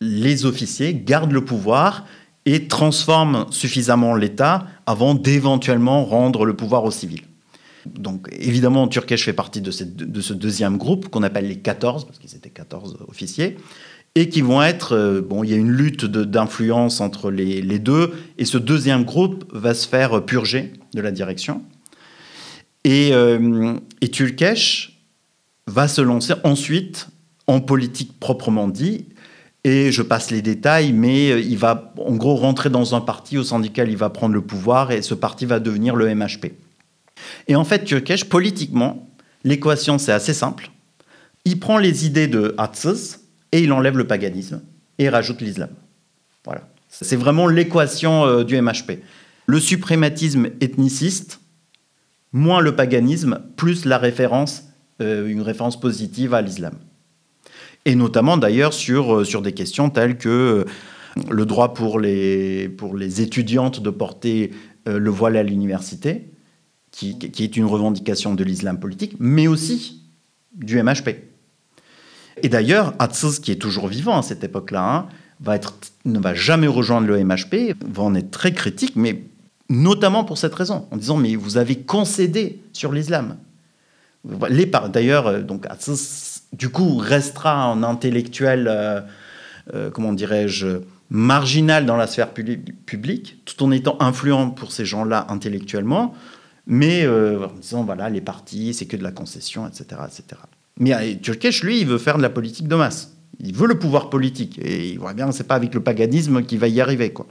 les officiers gardent le pouvoir et transforment suffisamment l'État avant d'éventuellement rendre le pouvoir aux civils. Donc évidemment, Turkesh fait partie de, de ce deuxième groupe qu'on appelle les 14, parce qu'ils étaient 14 officiers, et qui vont être... euh, bon, il y a une lutte d'influence entre les deux, et ce deuxième groupe va se faire purger de la direction. Et, euh, et Turkesh va se lancer ensuite en politique proprement dit. Et je passe les détails, mais euh, il va en gros rentrer dans un parti au duquel il va prendre le pouvoir et ce parti va devenir le MHP. Et en fait, Turkesh, politiquement, l'équation c'est assez simple. Il prend les idées de Atsız et il enlève le paganisme et rajoute l'islam. Voilà. C'est vraiment l'équation euh, du MHP. Le suprématisme ethniciste, moins le paganisme, plus la référence, euh, une référence positive à l'islam. Et notamment d'ailleurs sur, euh, sur des questions telles que euh, le droit pour les, pour les étudiantes de porter le voile à l'université, qui, qui est une revendication de l'islam politique, mais aussi du MHP. Et d'ailleurs, Atsız, qui est toujours vivant à cette époque-là, hein, va être, ne va jamais rejoindre le MHP, va en être très critique, mais notamment pour cette raison, en disant mais vous avez concédé sur l'islam. D'ailleurs, euh, donc Atsız, du coup, restera un intellectuel, euh, euh, comment dirais-je, marginal dans la sphère publi- publique, tout en étant influent pour ces gens-là intellectuellement, mais en disant voilà, les partis, c'est que de la concession, etc., etc. Mais Turkesh, lui, il veut faire de la politique de masse. Il veut le pouvoir politique. Et il voit bien, c'est pas avec le paganisme qu'il va y arriver, quoi.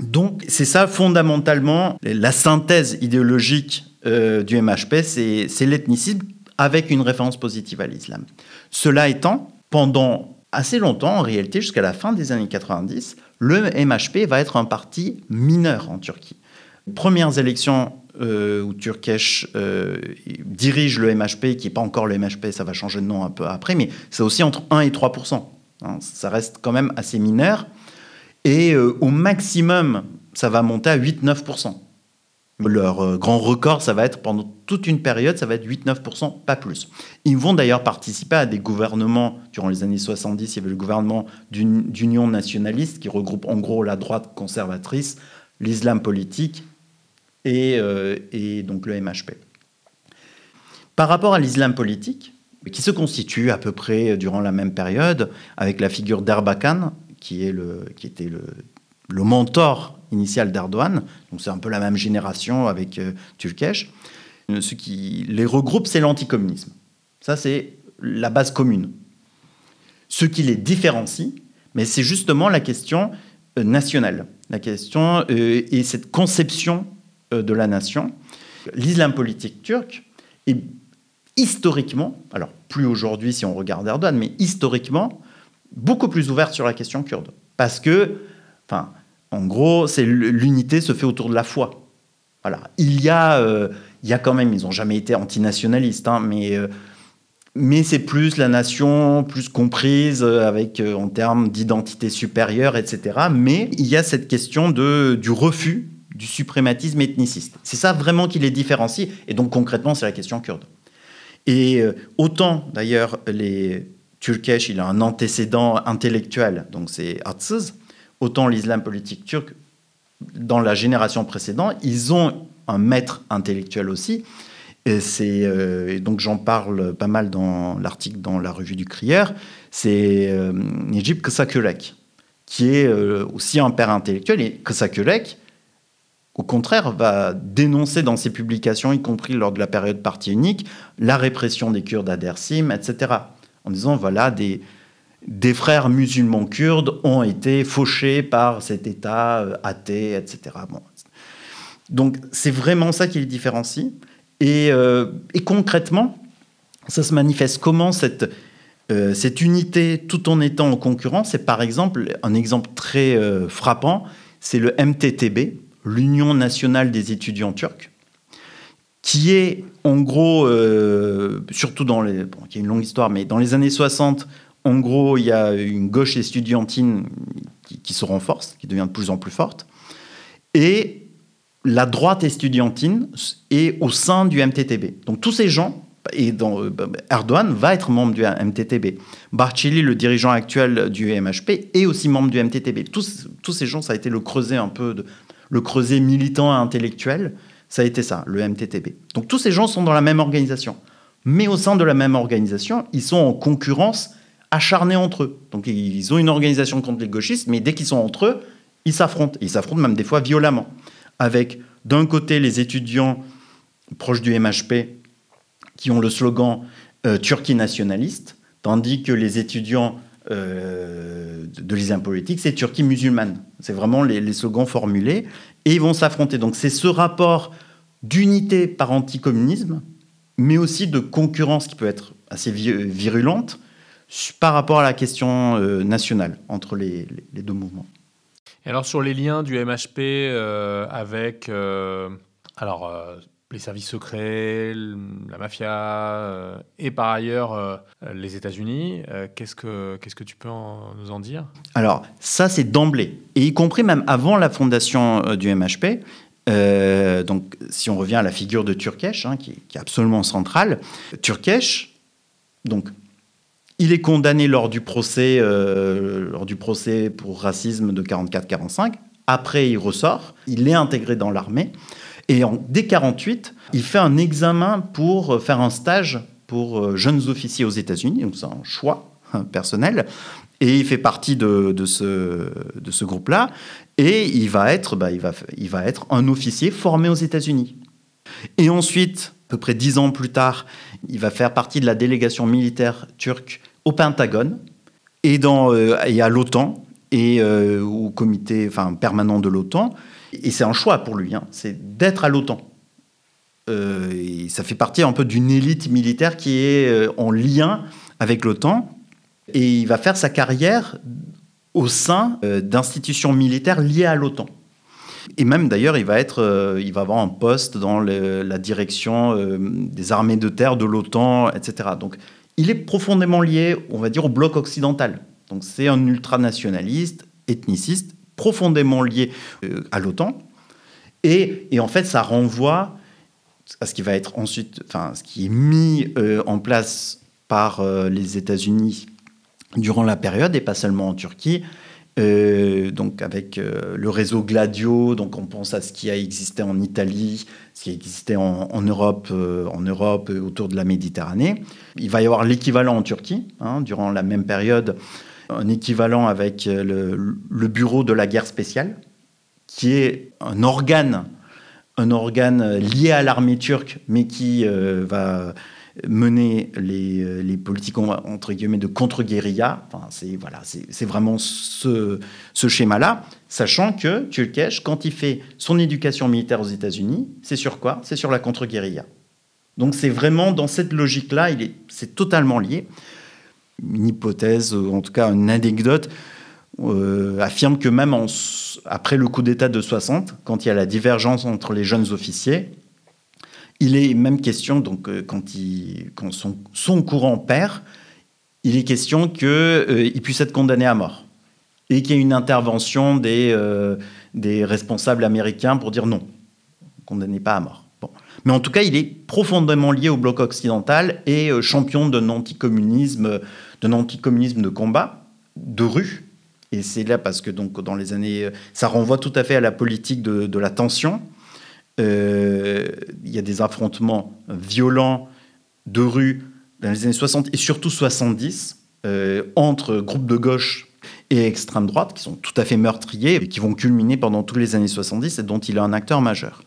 Donc, c'est ça fondamentalement la synthèse idéologique euh, du MHP, c'est l'ethnicisme avec une référence positive à l'islam. Cela étant, pendant assez longtemps, en réalité, jusqu'à la fin des années 90, le MHP va être un parti mineur en Turquie. Premières élections euh, où Turkesh euh, dirige le MHP, qui n'est pas encore le MHP, ça va changer de nom un peu après, mais c'est aussi entre 1 et 3% hein, Ça reste quand même assez mineur. Et euh, au maximum, ça va monter à 8-9%. Leur euh, grand record, ça va être pendant toute une période, ça va être 8-9%, pas plus. Ils vont d'ailleurs participer à des gouvernements, durant les années 70, il y avait le gouvernement d'uni- d'union nationaliste qui regroupe en gros la droite conservatrice, l'islam politique et, euh, et donc le MHP. Par rapport à l'islam politique, qui se constitue à peu près durant la même période, avec la figure d'Erbakan, qui, est le, qui était le, le mentor initial d'Erdogan, donc c'est un peu la même génération avec euh. Euh, Ce qui les regroupe, c'est l'anticommunisme. Ça, c'est la base commune. Ce qui les différencie, mais c'est justement la question euh, nationale, la question euh, et cette conception de la nation. L'islam politique turc est historiquement, alors plus aujourd'hui si on regarde Erdogan, mais historiquement, beaucoup plus ouverte sur la question kurde. Parce que, en gros, l'unité se fait autour de la foi. Voilà. Il y a, euh, il y a quand même, ils n'ont jamais été antinationalistes, hein, mais, euh, mais c'est plus la nation, plus comprise euh, en termes d'identité supérieure, etc. Mais il y a cette question du refus du suprématisme ethniciste. C'est ça vraiment qui les différencie. Et donc concrètement, c'est la question kurde. Et autant d'ailleurs les Turkesh, il a un antécédent intellectuel, donc c'est Atsız, autant l'islam politique turc, dans la génération précédente, ils ont un maître intellectuel aussi. Et euh, donc j'en parle pas mal dans l'article dans la revue du Crieur. C'est euh, Kısakürek, qui est euh, aussi un père intellectuel. Et Kısakürek, au contraire, va dénoncer dans ses publications, y compris lors de la période parti unique, la répression des Kurdes à Dersim, etc. En disant, voilà, des, des frères musulmans kurdes ont été fauchés par cet État euh, athée, etc. Bon. Donc c'est vraiment ça qui les différencie. Et, euh, et concrètement, ça se manifeste comment cette, euh, cette unité tout en étant en concurrence? C'est par exemple, un exemple très frappant, c'est le MTTB, l'Union nationale des étudiants turcs, qui est en gros, euh, surtout dans les... Bon, il y a une longue histoire, mais dans les années 60, en gros, il y a une gauche estudiantine qui, se renforce, qui devient de plus en plus forte. et la droite estudiantine est au sein du MTTB. Donc tous ces gens, et euh, Erdogan va être membre du MTTB. Barceli, le dirigeant actuel du MHP, est aussi membre du MTTB. Tous, tous ces gens, ça a été le creuset un peu, le creuset militant et intellectuel, ça a été ça, le MTTB. Donc tous ces gens sont dans la même organisation. Mais au sein de la même organisation, ils sont en concurrence acharnés entre eux. Donc ils ont une organisation contre les gauchistes, mais dès qu'ils sont entre eux, ils s'affrontent. Ils s'affrontent même des fois violemment. Avec d'un côté les étudiants proches du MHP qui ont le slogan euh, Turquie nationaliste, tandis que les étudiants euh, de l'islam politique, c'est Turquie musulmane. C'est vraiment les, slogans formulés. Et ils vont s'affronter. Donc c'est ce rapport d'unité par anticommunisme, mais aussi de concurrence qui peut être assez virulente par rapport à la question euh, nationale entre les, deux mouvements. Et alors sur les liens du MHP euh, avec euh, alors, les services secrets, la mafia et par ailleurs les États-Unis, qu'est-ce, que, qu'est-ce que tu peux nous en dire? Alors ça c'est d'emblée, et y compris même avant la fondation du MHP, donc, si on revient à la figure de Turkesh, hein, qui, est absolument centrale, Turkesh, donc il est condamné lors du procès, euh, lors du procès pour racisme de 44-45. Après, il ressort. Il est intégré dans l'armée. Et en, dès 48, il fait un examen pour faire un stage pour euh, jeunes officiers aux États-Unis. Donc c'est un choix hein, personnel. Et il fait partie de, ce, groupe-là. Et il va, être, bah, il, va, être un officier formé aux États-Unis. Et ensuite, à peu près dix ans plus tard, il va faire partie de la délégation militaire turque au Pentagone et, euh, à l'OTAN et euh, au comité permanent de l'OTAN. Et c'est un choix pour lui, hein, c'est d'être à l'OTAN. Euh, et ça fait partie un peu d'une élite militaire qui est en lien avec l'OTAN. Et il va faire sa carrière au sein d'institutions militaires liées à l'OTAN. Et même d'ailleurs, il va il va avoir un poste dans la direction des armées de terre de l'OTAN, etc. Donc il est profondément lié, on va dire, au bloc occidental. Donc c'est un ultranationaliste, ethniciste, profondément lié euh, à l'OTAN. Et, en fait, ça renvoie à ce qui va être ensuite, enfin, ce qui est mis euh, en place par euh, les États-Unis durant la période, et pas seulement en Turquie, donc avec le réseau Gladio, donc on pense à ce qui a existé en Italie, ce qui a existé en, Europe, en Europe autour de la Méditerranée. Il va y avoir l'équivalent en Turquie hein, durant la même période, un équivalent avec le, le, bureau de la guerre spéciale, qui est un organe, un organe lié à l'armée turque, mais qui va mener les, euh, politiques entre guillemets de contre-guérilla. Enfin, c'est voilà, vraiment ce, schéma-là, sachant que Turkesh, quand il fait son éducation militaire aux États-Unis, c'est sur quoi? C'est sur la contre-guérilla. Donc c'est vraiment dans cette logique-là, c'est totalement lié. Une hypothèse, en tout cas une anecdote, euh, affirme que même après le coup d'État de 60, quand il y a la divergence entre les jeunes officiers, il est même question, donc, euh, quand, son, courant perd, il est question qu'il euh, puisse être condamné à mort. Et qu'il y ait une intervention des, euh, responsables américains pour dire non, condamnez pas à mort. Bon. Mais en tout cas, il est profondément lié au bloc occidental et champion d'un anticommunisme, d'un anticommunisme de combat, de rue. Et c'est là parce que donc, dans les années. Ça renvoie tout à fait à la politique de, la tension euh, il y a des affrontements violents de rue dans les années 60 et surtout 70 euh, entre groupes de gauche et extrême droite qui sont tout à fait meurtriers et qui vont culminer pendant toutes les années 70 et dont il est un acteur majeur.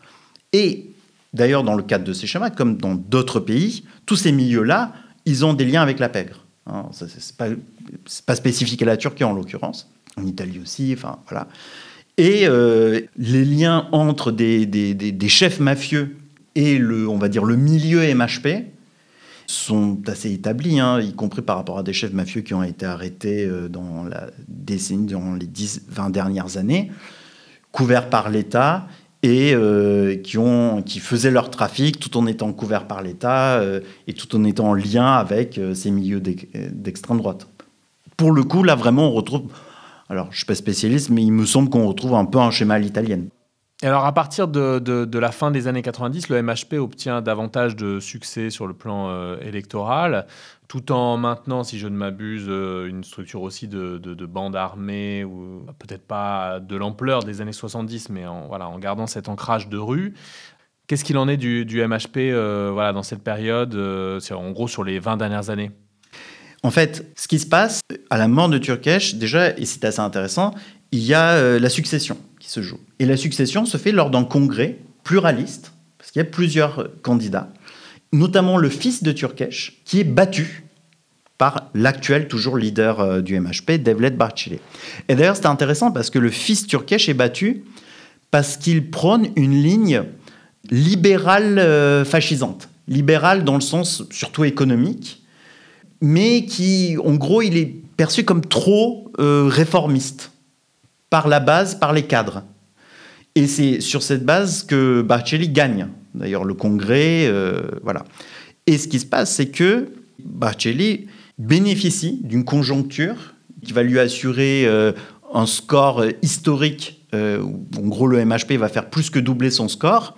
Et d'ailleurs, dans le cadre de ces schémas, comme dans d'autres pays, tous ces milieux-là, ils ont des liens avec la pègre. Hein, Ce n'est pas, spécifique à la Turquie en l'occurrence, en Italie aussi, enfin voilà. Et euh, les liens entre des, chefs mafieux et le, on va dire, le milieu MHP sont assez établis, hein, y compris par rapport à des chefs mafieux qui ont été arrêtés euh, dans la décennie, dans les 10-20 dernières années, couverts par l'État et euh, qui, faisaient leur trafic tout en étant couverts par l'État et tout en étant en lien avec ces milieux d'extrême droite. Pour le coup, là, vraiment, on retrouve alors, je ne suis pas spécialiste, mais il me semble qu'on retrouve un peu un schéma à l'italienne. Et alors, à partir de, la fin des années 90, le MHP obtient davantage de succès sur le plan euh, électoral, tout en maintenant, si je ne m'abuse, euh, une structure aussi de, de, de bande armée, ou peut-être pas de l'ampleur des années 70, mais en, voilà, en gardant cet ancrage de rue. Qu'est-ce qu'il en est du, MHP euh, voilà, dans cette période, en gros sur les 20 dernières années? En fait, ce qui se passe à la mort de Turkesh, déjà, et c'est assez intéressant, il y a euh, la succession qui se joue. Et la succession se fait lors d'un congrès pluraliste, parce qu'il y a plusieurs euh, candidats, notamment le fils de Turkesh, qui est battu par l'actuel toujours leader euh, du MHP, Devlet Bahçeli. Et d'ailleurs, c'est intéressant parce que le fils Turkesh est battu parce qu'il prône une ligne libérale fascisante. Libérale dans le sens surtout économique, mais qui, en gros, il est perçu comme trop réformiste par la base, par les cadres. Et c'est sur cette base que Barcelli gagne. D'ailleurs, le Congrès, euh, voilà. Et ce qui se passe, c'est que Barcelli bénéficie d'une conjoncture qui va lui assurer euh, un score historique. euh, en gros, le MHP va faire plus que doubler son score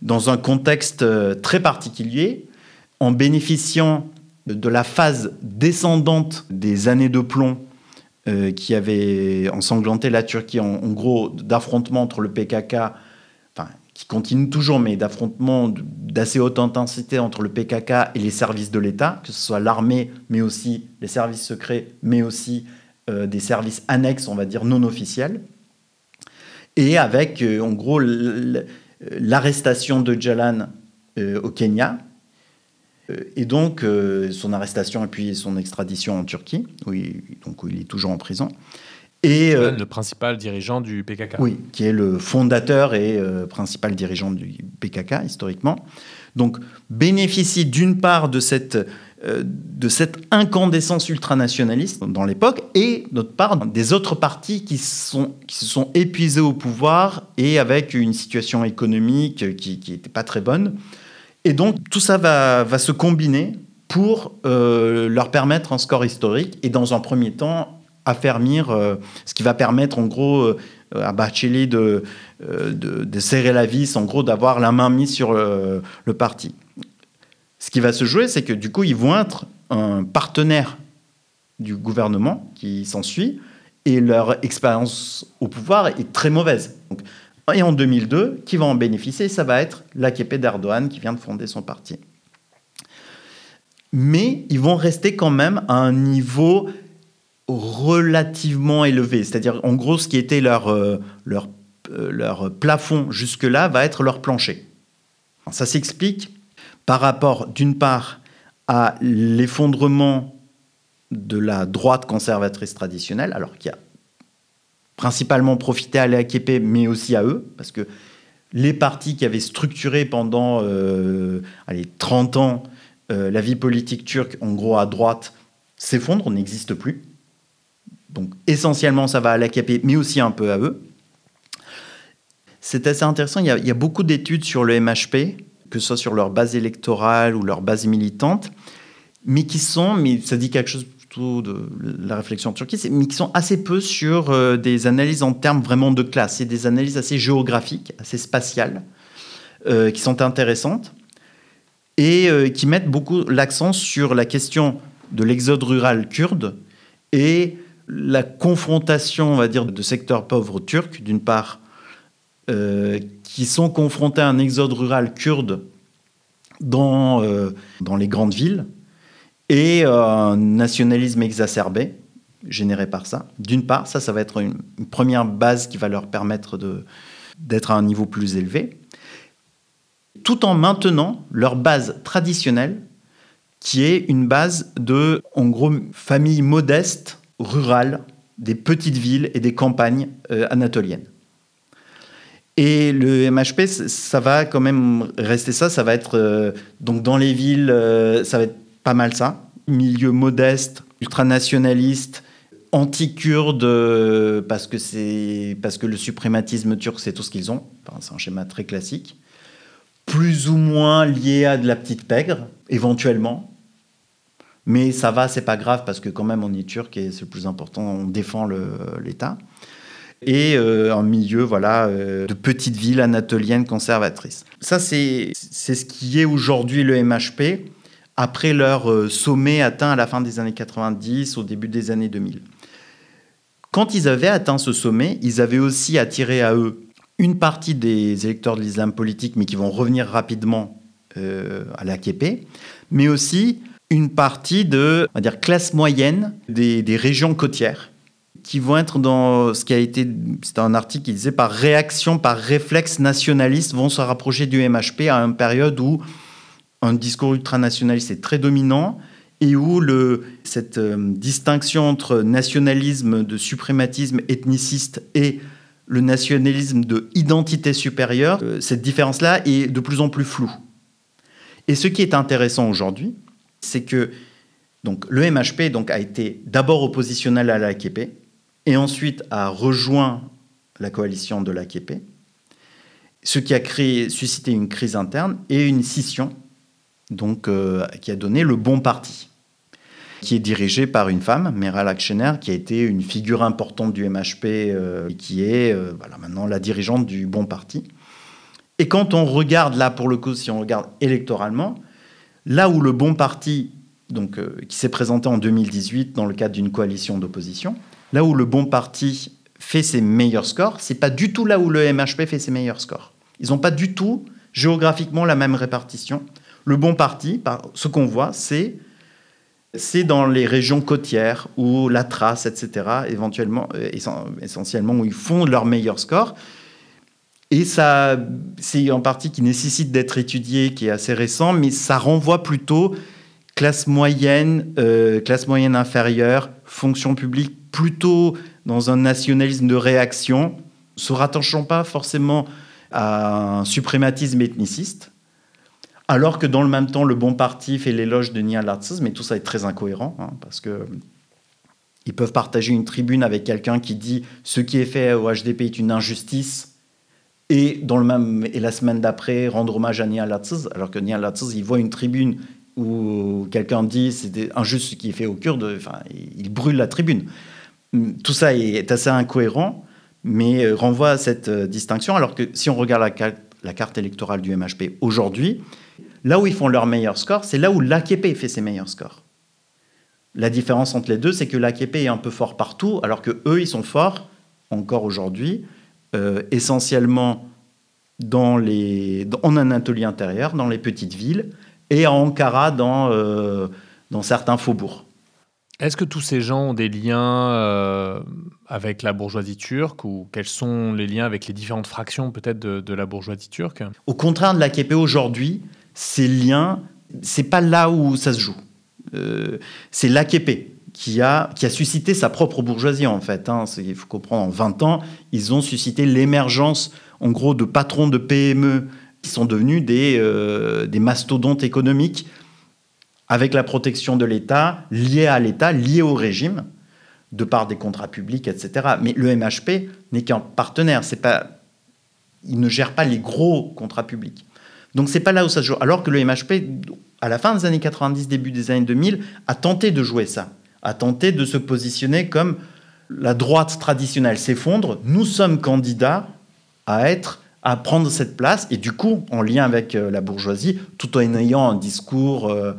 dans un contexte très particulier, en bénéficiant de la phase descendante des années de plomb euh, qui avaient ensanglanté la Turquie, en, gros d'affrontements entre le PKK, enfin qui continue toujours, mais d'affrontements d'assez haute intensité entre le PKK et les services de l'État, que ce soit l'armée, mais aussi les services secrets, mais aussi euh, des services annexes, on va dire non officiels, et avec euh, en gros l'arrestation de Jalan au Kenya, et donc euh, son arrestation et puis son extradition en Turquie, où il, donc, où il est toujours en prison. Et, euh, Le principal dirigeant du PKK. oui, qui est le fondateur et euh, principal dirigeant du PKK historiquement. Donc bénéficie d'une part de cette, euh, de cette incandescence ultranationaliste dans l'époque et d'autre part des autres partis qui, sont, qui se sont épuisés au pouvoir et avec une situation économique qui n'était pas très bonne. Et donc tout ça va, se combiner pour euh, leur permettre un score historique et dans un premier temps affermir euh, ce qui va permettre en gros euh, à Bachelet de, serrer la vis, en gros d'avoir la main mise sur le, parti. Ce qui va se jouer, c'est que du coup, ils vont être un partenaire du gouvernement qui s'ensuit et leur expérience au pouvoir est très mauvaise. Et en 2002, qui va en bénéficier Ça va être l'AKP d'Erdogan qui vient de fonder son parti. Mais ils vont rester quand même à un niveau relativement élevé. C'est-à-dire, en gros, ce qui était leur, euh, euh, plafond jusque-là va être leur plancher. Ça s'explique par rapport, d'une part, à l'effondrement de la droite conservatrice traditionnelle, alors qui a principalement profité à l'AKP, mais aussi à eux, parce que les partis qui avaient structuré pendant euh, allez, 30 ans euh, la vie politique turque, en gros à droite, s'effondrent, n'existent plus. Donc essentiellement, ça va à l'AKP, mais aussi un peu à eux. C'est assez intéressant, il y, a, il y a beaucoup d'études sur le MHP, que ce soit sur leur base électorale ou leur base militante, mais qui sont, mais ça dit quelque chose de la réflexion en Turquie, mais qui sont assez peu sur euh, des analyses en termes vraiment de classe. C'est des analyses assez géographiques, assez spatiales, euh, qui sont intéressantes et euh, qui mettent beaucoup l'accent sur la question de l'exode rural kurde et la confrontation, on va dire, de secteurs pauvres turcs, d'une part, qui sont confrontés à un exode rural kurde dans, dans les grandes villes, et euh, un nationalisme exacerbé généré par ça. D'une part, ça, ça va être une, première base qui va leur permettre d'être à un niveau plus élevé, tout en maintenant leur base traditionnelle, qui est une base de, en gros, familles modestes, rurales, des petites villes et des campagnes euh, anatoliennes. Et le MHP, ça va quand même rester ça. Ça va être euh, donc dans les villes, ça va être pas mal ça. Milieu modeste, ultranationaliste, anti-kurde euh, parce que c'est parce que le suprématisme turc c'est tout ce qu'ils ont. C'est un schéma très classique. Plus ou moins lié à de la petite pègre, éventuellement. Mais ça va, c'est pas grave parce que quand même on est turc et c'est le plus important, on défend l'État. et euh, un milieu voilà euh, de petites villes anatoliennes conservatrices. Ça, c'est ce qui est aujourd'hui le MHP après leur euh, sommet atteint à la fin des années 90, au début des années 2000. Quand ils avaient atteint ce sommet, ils avaient aussi attiré à eux une partie des électeurs de l'islam politique, mais qui vont revenir rapidement à l'AKP, mais aussi une partie de on va dire, classe moyenne des, des régions côtières qui vont être dans ce qui a été, c'était un article qui disait par réaction, par réflexe nationaliste, vont se rapprocher du MHP à une période où un discours ultranationaliste est très dominant et où cette euh, distinction entre nationalisme de suprématisme ethniciste et le nationalisme de identité supérieure, euh, cette différence-là est de plus en plus floue. Et ce qui est intéressant aujourd'hui, c'est que donc, le MHP donc, a été d'abord oppositionnel à l'AKP, et ensuite a rejoint la coalition de l'AKP, ce qui a créé, suscité une crise interne et une scission, donc, euh, qui a donné le bon parti, qui est dirigé par une femme, Meral Akşener, qui a été une figure importante du MHP euh, et qui est euh, voilà, maintenant la dirigeante du bon parti. Et quand on regarde là, pour le coup, si on regarde électoralement, là où le bon parti, donc, qui s'est présenté en 2018 dans le cadre d'une coalition d'opposition, là où le bon parti fait ses meilleurs scores, c'est pas du tout là où le MHP fait ses meilleurs scores. Ils n'ont pas du tout géographiquement la même répartition. Le bon parti, ce qu'on voit, c'est c'est dans les régions côtières où la trace, etc., éventuellement, euh, essentiellement, où ils font leurs meilleurs scores. Et ça, c'est un parti qui nécessite d'être étudié, qui est assez récent, mais ça renvoie plutôt classe moyenne, euh, classe moyenne inférieure, fonction publique plutôt dans un nationalisme de réaction, se rattachant pas forcément à un suprématisme ethniciste, alors que dans le même temps, le bon parti fait l'éloge de Nia mais tout ça est très incohérent, hein, parce que ils peuvent partager une tribune avec quelqu'un qui dit ce qui est fait au HDP est une injustice, et dans le même et la semaine d'après rendre hommage à Nia alors que Nia il voit une tribune où quelqu'un dit c'est injuste ce qui est fait au Kurdes, enfin, il brûle la tribune. Tout ça est assez incohérent, mais renvoie à cette euh, distinction. Alors que si on regarde la, carte électorale du MHP aujourd'hui, là où ils font leurs meilleurs scores, c'est là où l'AKP fait ses meilleurs scores. La différence entre les deux, c'est que l'AKP est un peu fort partout, alors que eux, ils sont forts encore aujourd'hui, euh, essentiellement dans les, en Anatolie intérieure, dans les petites villes, et à Ankara, dans, dans certains faubourgs. Est-ce que tous ces gens ont des liens euh, avec la bourgeoisie turque ou quels sont les liens avec les différentes fractions peut-être de, la bourgeoisie turque? Au contraire de l'AKP aujourd'hui, ces liens, c'est pas là où ça se joue. Euh, c'est l'AKP qui a, qui a suscité sa propre bourgeoisie en fait. Hein. Il faut comprendre, en 20 ans, ils ont suscité l'émergence en gros de patrons de PME qui sont devenus des, euh, des mastodontes économiques avec la protection de l'État, liée à l'État, liée au régime, de par des contrats publics, etc. Mais le MHP n'est qu'un partenaire. C'est pas, il ne gère pas les gros contrats publics. Donc c'est pas là où ça se joue. Alors que le MHP, à la fin des années 90, début des années 2000, a tenté de jouer ça, a tenté de se positionner comme la droite traditionnelle s'effondre. Nous sommes candidats à être à prendre cette place et du coup en lien avec euh, la bourgeoisie, tout en ayant un discours euh,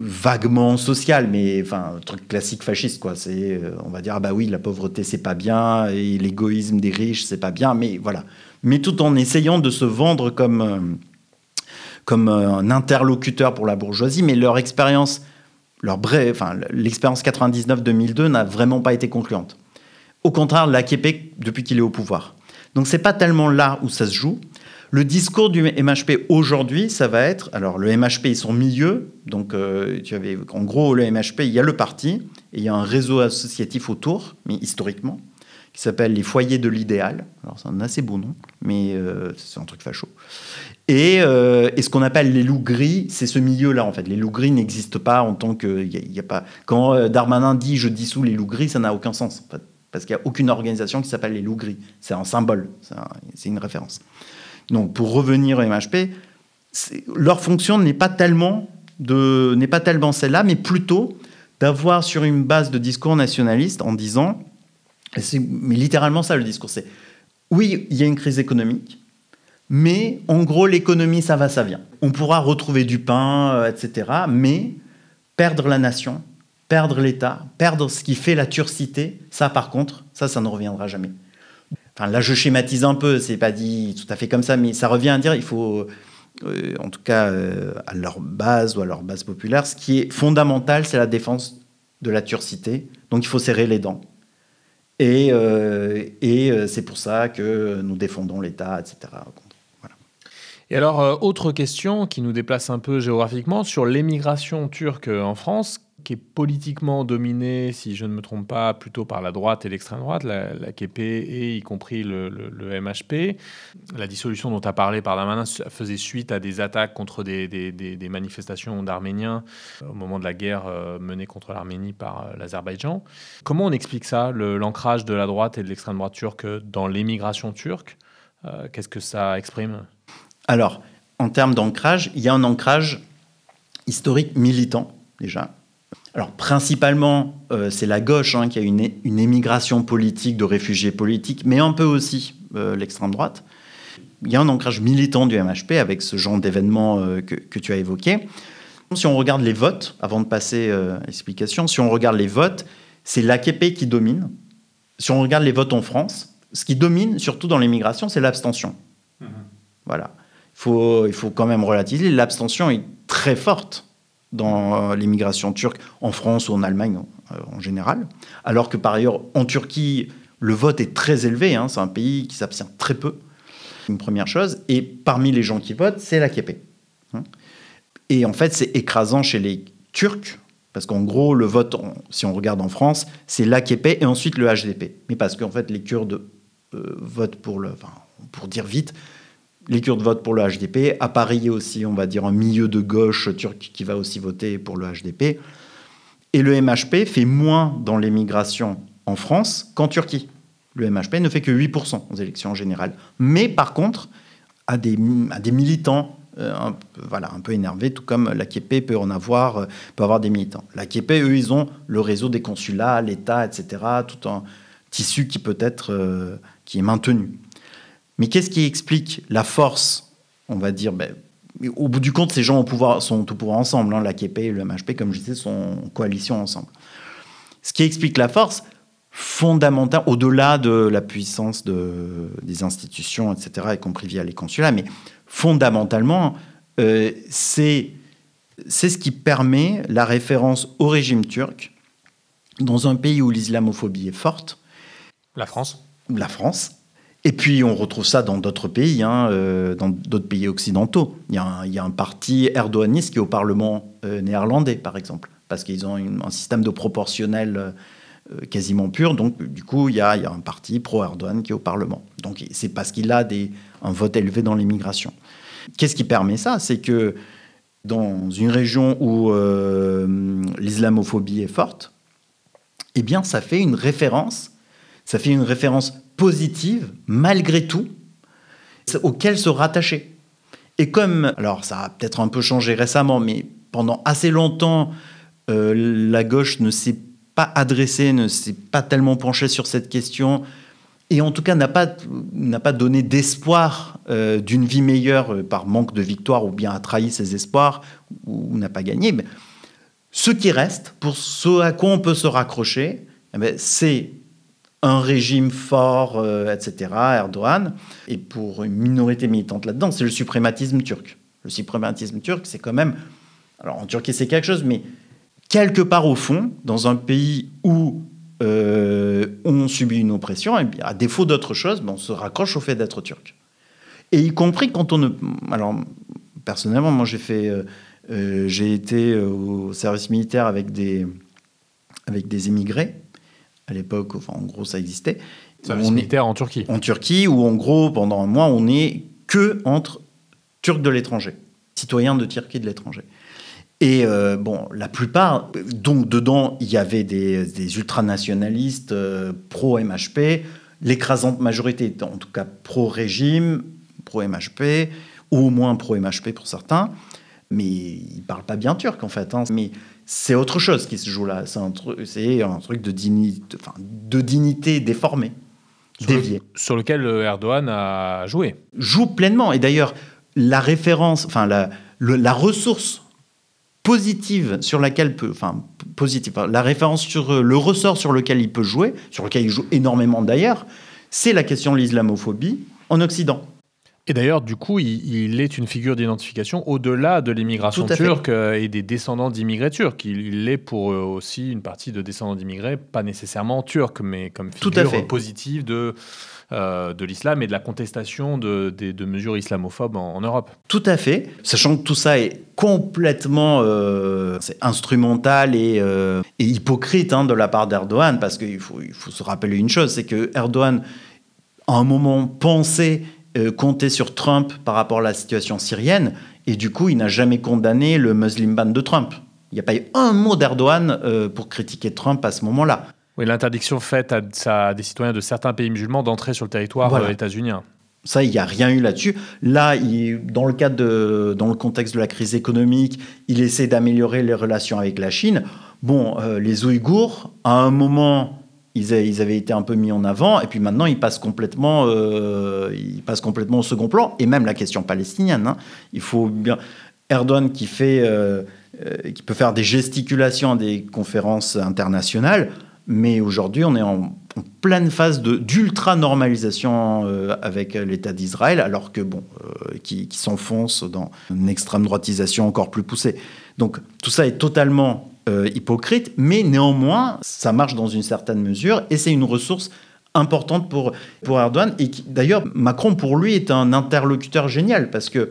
vaguement social, mais enfin, un truc classique fasciste, quoi. C'est, euh, on va dire, ah bah oui, la pauvreté, c'est pas bien, et l'égoïsme des riches, c'est pas bien, mais voilà. Mais tout en essayant de se vendre comme, comme un interlocuteur pour la bourgeoisie, mais leur expérience, leur bref, enfin, l'expérience 99-2002 n'a vraiment pas été concluante. Au contraire, la Québec, depuis qu'il est au pouvoir. Donc c'est pas tellement là où ça se joue, le discours du MHP aujourd'hui, ça va être, alors le MHP est son milieu, donc euh, tu avais, en gros le MHP, il y a le parti, et il y a un réseau associatif autour, mais historiquement, qui s'appelle les foyers de l'idéal. Alors c'est un assez beau nom, mais euh, c'est un truc facho. Et, euh, et ce qu'on appelle les loups gris, c'est ce milieu-là en fait. Les loups gris n'existent pas en tant que, y, a pas. Quand Darmanin dit je dissous les loups gris, ça n'a aucun sens. En fait, parce qu'il n'y a aucune organisation qui s'appelle les loups gris. C'est un symbole, c'est une référence. Donc, pour revenir au MHP, leur fonction n'est pas tellement n'est pas tellement celle-là, mais plutôt d'avoir sur une base de discours nationaliste en disant mais littéralement ça le discours. C'est oui, il y a une crise économique, mais en gros, l'économie, ça va, ça vient. On pourra retrouver du pain, euh, etc. Mais perdre la nation, perdre l'État, perdre ce qui fait la turcité, ça, par contre, ça, ça ne reviendra jamais. Enfin, là, je schématise un peu, c'est pas dit tout à fait comme ça, mais ça revient à dire il faut, euh, en tout cas, euh, à leur base ou à leur base populaire, ce qui est fondamental, c'est la défense de la turcité. Donc, il faut serrer les dents. Et, c'est pour ça que nous défendons l'État, etc. Et alors, euh, autre question qui nous déplace un peu géographiquement sur l'émigration turque en France, qui est politiquement dominée, si je ne me trompe pas, plutôt par la droite et l'extrême droite, la, la KP et y compris le, MHP. La dissolution dont as parlé par Darmanin faisait suite à des attaques contre des, manifestations d'Arméniens euh, au moment de la guerre euh, menée contre l'Arménie par l'Azerbaïdjan. Comment on explique ça, l'ancrage de la droite et de l'extrême droite turque dans l'émigration turque? Qu'est-ce que ça exprime? Alors, en termes d'ancrage, il y a un ancrage historique militant, déjà. Alors, principalement, euh, c'est la gauche hein, qui a une, une émigration politique de réfugiés politiques, mais un peu aussi euh, l'extrême droite. Il y a un ancrage militant du MHP avec ce genre d'événements euh, que, que tu as évoqué. Si on regarde les votes, avant de passer à l'explication, si on regarde les votes, c'est l'AKP qui domine. Si on regarde les votes en France, ce qui domine, surtout dans l'immigration, c'est l'abstention. Voilà. Il faut, quand même relativiser. L'abstention est très forte dans euh, l'immigration turque en France ou en Allemagne euh, en général. Alors que par ailleurs, en Turquie, le vote est très élevé. hein. C'est un pays qui s'abstient très peu. Une première chose. Et parmi les gens qui votent, c'est l'AKP. Hein. Et en fait, c'est écrasant chez les Turcs. Parce qu'en gros, le vote, si on regarde en France, c'est l'AKP et ensuite le HDP. Mais parce qu'en fait, les Kurdes euh, votent pour le. Pour dire vite, les Kurdes votent pour le HDP. À Paris, aussi, on va dire, un milieu de gauche turc qui va aussi voter pour le HDP. Et le MHP fait moins dans l'émigration en France qu'en Turquie. Le MHP ne fait que 8% aux élections générales. Mais par contre, à des, militants euh, un, voilà, un peu énervés, tout comme l'AKP peut en avoir, euh, peut avoir des militants. L'AKP, eux, ils ont le réseau des consulats, l'État, etc., tout un tissu qui peut être, euh, qui est maintenu. Mais qu'est-ce qui explique la force, on va dire ben, Au bout du compte, ces gens au pouvoir, sont au pouvoir ensemble. Hein, L'AKP et le MHP, comme je disais, sont en coalition ensemble. Ce qui explique la force, fondamentale, au-delà de la puissance de, des institutions, etc., y compris via les consulats, mais fondamentalement, euh, c'est c'est ce qui permet la référence au régime turc dans un pays où l'islamophobie est forte, La France la France. Et puis on retrouve ça dans d'autres pays, hein, euh, dans d'autres pays occidentaux. Il y, a un, parti erdoganiste qui est au Parlement euh, néerlandais, par exemple, parce qu'ils ont un système de proportionnel euh, quasiment pur. Donc du coup, il y a, un parti pro-Erdogan qui est au Parlement. Donc c'est parce qu'il a un vote élevé dans l'immigration. Qu'est-ce qui permet ça? C'est que dans une région où l'islamophobie est forte, eh bien, ça fait une référence, ça fait une référence positive, malgré tout, auquel se rattacher. Et comme, alors ça a peut-être un peu changé récemment, mais pendant assez longtemps, euh, la gauche ne s'est pas adressée, ne s'est pas tellement penchée sur cette question, et en tout cas n'a pas, pas donné d'espoir euh, d'une vie meilleure euh, par manque de victoire, ou bien a trahi ses espoirs, ou, ou n'a pas gagné. Mais ce qui reste, pour ce à quoi on peut se raccrocher, eh ben, c'est un régime fort, euh, etc., Erdogan, et pour une minorité militante là-dedans, c'est le suprématisme turc. Le suprématisme turc, c'est quand même... Alors en Turquie, c'est quelque chose, mais quelque part au fond, dans un pays où euh, on subit une oppression, bien, à défaut d'autre chose, ben, on se raccroche au fait d'être turc. Et y compris quand on ne... Alors, personnellement, moi, j'ai fait... euh, j'ai été au service militaire avec des, avec des émigrés à l'époque, enfin, en gros, ça existait. Service On est- militaire en Turquie. en Turquie, où en gros, pendant un mois, on n'est que entre Turcs de l'étranger, citoyens de Turquie de l'étranger. Et euh, bon, la plupart, donc dedans, il y avait des, des ultranationalistes euh, pro-MHP, l'écrasante majorité en tout cas pro-régime, pro-MHP, ou au moins pro-MHP pour certains, mais ils ne parlent pas bien turc en fait. hein. Mais c'est autre chose qui se joue là. C'est un, truc, c'est un truc de, dignité, enfin, de dignité déformée, Sur, déviée. le- sur lequel euh, Erdogan a joué. Joue pleinement. Et d'ailleurs, la référence, enfin, la, le- la ressource positive sur laquelle peut, enfin, positive, la référence sur euh, le ressort sur lequel il peut jouer, sur lequel il joue énormément d'ailleurs, c'est la question de l'islamophobie en Occident. Et d'ailleurs, du coup, il, il est une figure d'identification au-delà de l'immigration fait. turque euh, et des descendants d'immigrés turcs. Il, il l'est pour euh, aussi une partie de descendants d'immigrés, pas nécessairement turcs, mais comme Tout à figure fait. positive de, euh, de l'islam et de la contestation de, des- de mesures islamophobes en, en Europe. Tout à fait, sachant que tout ça est complètement euh, instrumental et, euh, et hypocrite hein, de la part d'Erdogan, parce qu'il faut, il faut se rappeler une chose, c'est que Erdogan, à un moment, pensait euh, compter sur Trump par rapport à la situation syrienne, et du coup, il n'a jamais condamné le Muslim ban de Trump. Il n'y a pas eu un mot d'Erdogan euh, pour critiquer Trump à ce moment-là. Oui, l'interdiction faite à, à des citoyens de certains pays musulmans d'entrer sur le territoire Voilà. euh, états-unien. Ça, il n'y a rien eu là-dessus. Là, il- dans le cadre de, dans le contexte de la crise économique, il essaie d'améliorer les relations avec la Chine. Bon, euh, les Ouïghours, à un moment, ils, avaient été un peu mis en avant, et puis maintenant, ils passent complètement, euh, ils passent complètement au second plan. Et même la question palestinienne. hein. Il faut bien Erdogan qui fait, euh, euh, qui peut faire des gesticulations à des conférences internationales. Mais aujourd'hui, on est en, pleine phase d'ultra-normalisation euh, avec l'État d'Israël, alors que, bon, qui s'enfonce dans une extrême droitisation encore plus poussée. Donc, tout ça est totalement euh, hypocrite, mais néanmoins, ça marche dans une certaine mesure et c'est une ressource importante pour, pour Erdogan. Et d'ailleurs, Macron, pour lui, est un interlocuteur génial parce que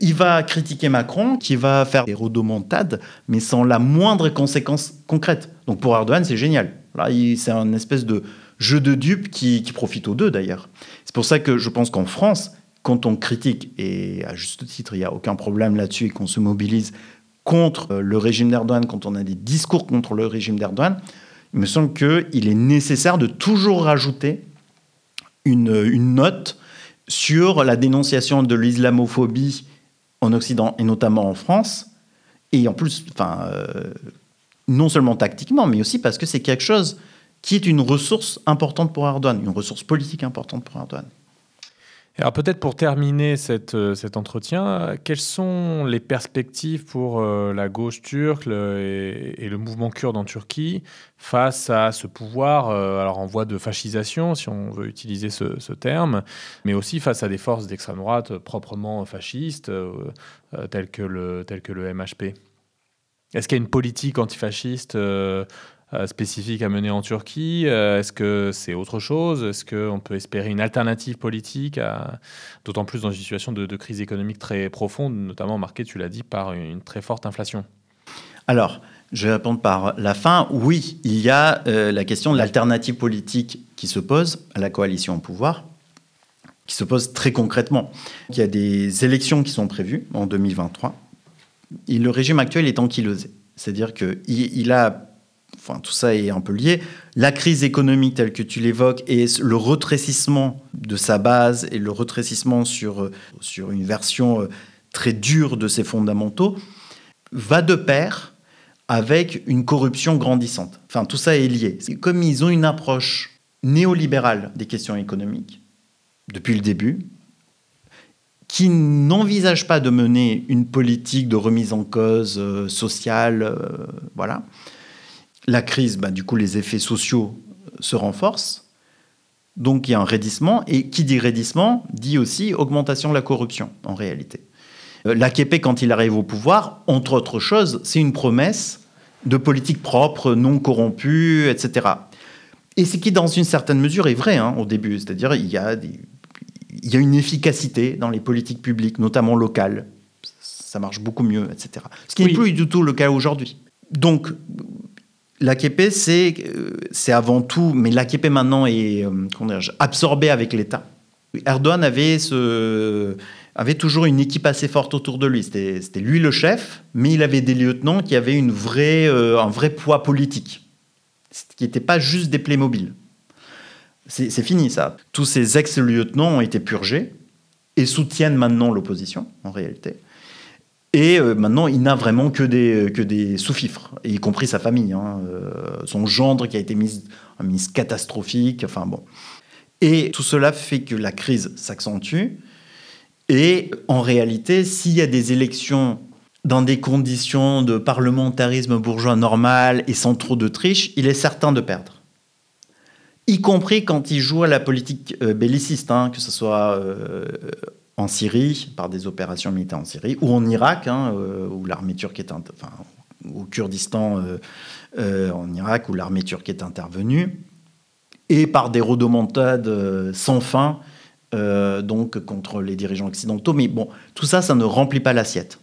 il va critiquer Macron, qui va faire des rodomontades, mais sans la moindre conséquence concrète. Donc pour Erdogan, c'est génial. Là, c'est un espèce de jeu de dupes qui, qui profite aux deux d'ailleurs. C'est pour ça que je pense qu'en France, quand on critique, et à juste titre, il n'y a aucun problème là-dessus, et qu'on se mobilise contre euh, le régime d'Erdogan, quand on a des discours contre le régime d'Erdogan, il me semble qu'il est nécessaire de toujours rajouter une, une note sur la dénonciation de l'islamophobie en Occident et notamment en France. Et en plus, enfin, euh, non seulement tactiquement, mais aussi parce que c'est quelque chose qui est une ressource importante pour Erdogan, une ressource politique importante pour Erdogan. Alors peut-être pour terminer cette, euh, cet entretien, quelles sont les perspectives pour euh, la gauche turque et, le mouvement kurde en Turquie face à ce pouvoir, euh, alors en voie de fascisation, si on veut utiliser ce, terme, mais aussi face à des forces d'extrême droite proprement fascistes, telles, que le, telles que le MHP Est-ce qu'il y a une politique antifasciste spécifique à mener en Turquie Euh, Est-ce que c'est autre chose? Est-ce qu'on peut espérer une alternative politique, d'autant plus dans une situation de, crise économique très profonde, notamment marquée, tu l'as dit, par une très forte inflation? Alors, je vais répondre par la fin. Oui, il y a euh, la question de l'alternative politique qui se pose à la coalition au pouvoir, qui se pose très concrètement. Il y a des élections qui sont prévues en 2023. Et le régime actuel est ankylosé. C'est-à-dire qu'il il a, enfin tout ça est un peu lié, la crise économique telle que tu l'évoques et le retrécissement de sa base et le retrécissement sur, euh, sur une version euh, très dure de ses fondamentaux va de pair avec une corruption grandissante. Enfin, tout ça est lié. C'est Comme ils ont une approche néolibérale des questions économiques, depuis le début, qui n'envisage pas de mener une politique de remise en cause euh, sociale, voilà. La crise, bah, du coup, les effets sociaux se renforcent. Donc, il y a un raidissement. Et qui dit raidissement dit aussi augmentation de la corruption, en réalité. Euh, L'AKP, quand il arrive au pouvoir, entre autres choses, c'est une promesse de politique propre, non corrompue, etc. Et ce qui, dans une certaine mesure, est vrai hein, au début. C'est-à-dire, il y a des- il y a une efficacité dans les politiques publiques, notamment locales. Ça marche beaucoup mieux, etc. Ce qui Oui. n'est plus du tout le cas aujourd'hui. Donc, l'AKP, c'est euh, c'est avant tout, mais l'AKP maintenant est euh, absorbé avec l'État. Erdogan avait, toujours une équipe assez forte autour de lui. C'était lui le chef, mais il avait des lieutenants qui avaient euh, un vrai poids politique, qui n'étaient pas juste des Playmobil. C'est c'est fini ça. Tous ces ex-lieutenants ont été purgés et soutiennent maintenant l'opposition, en réalité. Et euh, maintenant, il n'a vraiment que des, que des sous-fifres, y compris sa famille. hein. Euh, son gendre qui a été mis ministre catastrophique, enfin bon. Et tout cela fait que la crise s'accentue. Et en réalité, s'il y a des élections dans des conditions de parlementarisme bourgeois normal et sans trop de triche, il est certain de perdre. Y compris quand il joue à la politique euh, belliciste, hein, que ce soit euh, en Syrie, par des opérations militaires en Syrie, ou en Irak, où l'armée turque est... intervenue, et par des rodomontades euh, sans fin, euh, donc contre les dirigeants occidentaux. Mais bon, tout ça, ça ne remplit pas l'assiette.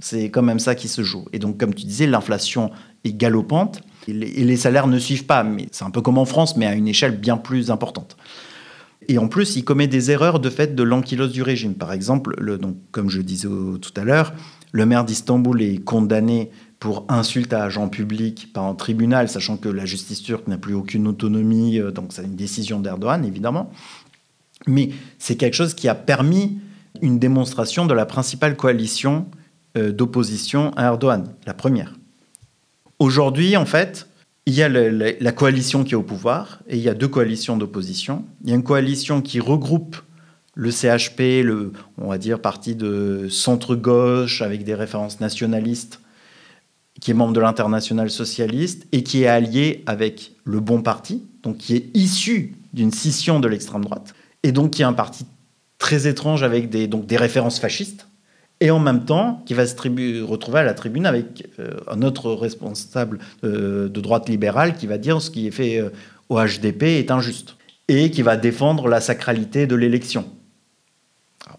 C'est quand même ça qui se joue. Et donc, comme tu disais, l'inflation est galopante et les, salaires ne suivent pas. C'est un peu comme en France, mais à une échelle bien plus importante. Et en plus, il commet des erreurs de fait de l'ankylose du régime. Par exemple, le, donc, comme je disais tout à l'heure, le maire d'Istanbul est condamné pour insulte à agent public par un tribunal, sachant que la justice turque n'a plus aucune autonomie, euh, donc c'est une décision d'Erdogan, évidemment. Mais c'est quelque chose qui a permis une démonstration de la principale coalition euh, d'opposition à Erdogan, la première. Aujourd'hui, en fait, il y a la coalition qui est au pouvoir et il y a deux coalitions d'opposition. Il y a une coalition qui regroupe le CHP, le, on va dire, parti de centre-gauche avec des références nationalistes, qui est membre de l'international socialiste et qui est allié avec le Bon Parti, donc qui est issu d'une scission de l'extrême droite, et donc qui est un parti très étrange avec des, donc des références fascistes, et en même temps qui va se retrouver à la tribune avec euh, un autre responsable euh, de droite libérale qui va dire ce qui est fait euh, au HDP est injuste, et qui va défendre la sacralité de l'élection.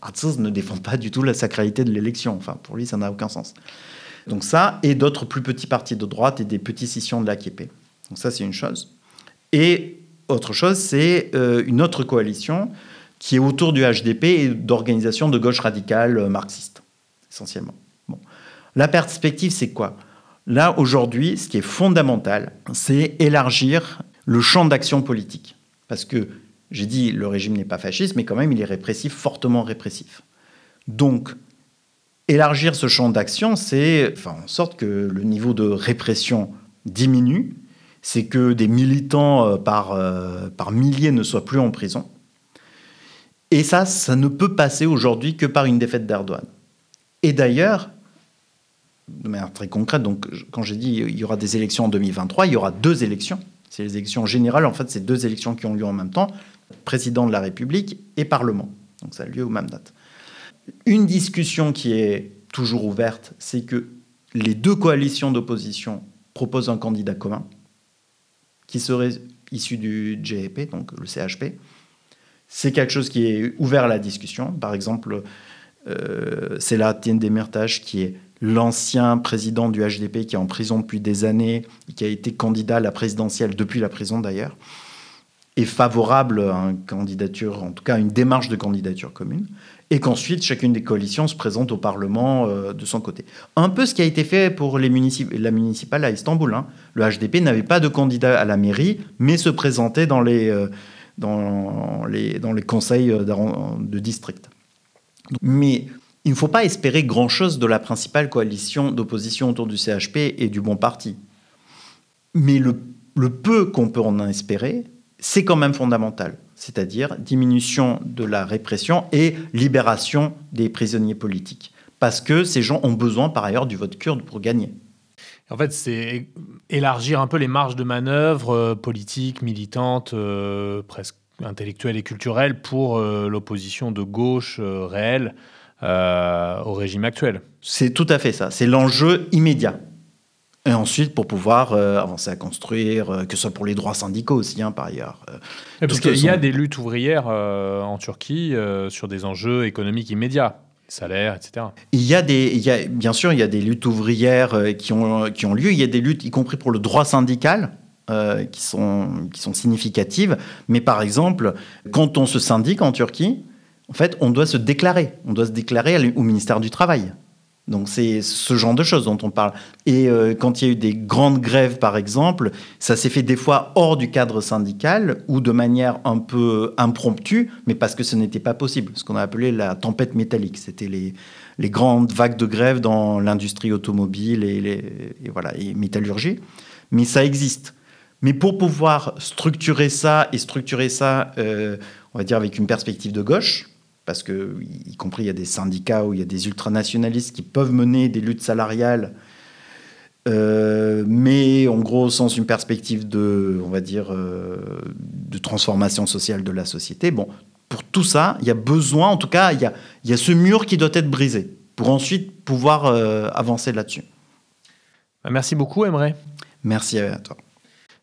Atsız ne défend pas du tout la sacralité de l'élection, enfin pour lui ça n'a aucun sens. Donc ça, et d'autres plus petits partis de droite et des petits scissions de l'AKP. Donc ça, c'est une chose. Et autre chose, c'est une autre coalition qui est autour du HDP et d'organisations de gauche radicale marxistes, essentiellement. Bon. La perspective, c'est quoi? Là, aujourd'hui, ce qui est fondamental, c'est élargir le champ d'action politique. Parce que, j'ai dit, le régime n'est pas fasciste, mais quand même, il est répressif, fortement répressif. Donc, élargir ce champ d'action, c'est faire en sorte que le niveau de répression diminue, c'est que des militants euh, par, euh, par milliers ne soient plus en prison. Et ça, ça ne peut passer aujourd'hui que par une défaite d'Erdogan. Et d'ailleurs, de manière très concrète, donc quand j'ai dit il y aura des élections en 2023, il y aura deux élections. C'est les élections générales, en fait, c'est deux élections qui ont lieu en même temps, président de la République et Parlement. Donc ça a lieu aux mêmes dates. Une discussion qui est toujours ouverte, c'est que les deux coalitions d'opposition proposent un candidat commun qui serait issu du GEP, donc le CHP. C'est quelque chose qui est ouvert à la discussion. Par exemple, euh, c'est là Demirtas qui est l'ancien président du HDP qui est en prison depuis des années, qui a été candidat à la présidentielle depuis la prison d'ailleurs, est favorable à une candidature, en tout cas à une démarche de candidature commune, et qu'ensuite chacune des coalitions se présente au Parlement euh, de son côté. Un peu ce qui a été fait pour la municipale à Istanbul. hein. Le HDP n'avait pas de candidat à la mairie, mais se présentait dans les, euh, conseils de district. Mais il ne faut pas espérer grand-chose de la principale coalition d'opposition autour du CHP et du Bon Parti. Mais le, peu qu'on peut en espérer, c'est quand même fondamental. C'est-à-dire diminution de la répression et libération des prisonniers politiques. Parce que ces gens ont besoin par ailleurs du vote kurde pour gagner. En fait, c'est élargir un peu les marges de manœuvre euh, politiques, militantes, euh, presque intellectuelles et culturelles pour euh, l'opposition de gauche euh, réelle euh, au régime actuel. C'est tout à fait ça. C'est l'enjeu immédiat. Et ensuite, pour pouvoir euh, avancer à construire, euh, que ce soit pour les droits syndicaux aussi, hein, par ailleurs. Euh, Parce qu'il y a des luttes ouvrières en Turquie sur des enjeux économiques immédiats, salaires, etc. Il y a des, il y a, bien sûr, il y a des luttes ouvrières qui ont, qui ont lieu. Il y a des luttes, y compris pour le droit syndical, euh, qui, sont, qui sont significatives. Mais par exemple, quand on se syndique en Turquie, en fait, on doit se déclarer. On doit se déclarer au ministère du Travail. Donc c'est ce genre de choses dont on parle. Et euh, quand il y a eu des grandes grèves, par exemple, ça s'est fait des fois hors du cadre syndical ou de manière un peu impromptue, mais parce que ce n'était pas possible. Ce qu'on a appelé la tempête métallique. C'était les, les grandes vagues de grève dans l'industrie automobile et voilà, et métallurgie. Mais ça existe. Mais pour pouvoir structurer ça et structurer ça, euh, on va dire avec une perspective de gauche, parce que, y compris, il y a des syndicats ou il y a des ultranationalistes qui peuvent mener des luttes salariales, euh, mais en gros, sans une perspective de, on va dire, euh, de transformation sociale de la société. Bon, pour tout ça, il y a besoin, en tout cas, il y a, y a ce mur qui doit être brisé pour ensuite pouvoir avancer là-dessus. Merci beaucoup, Emre. Merci à toi.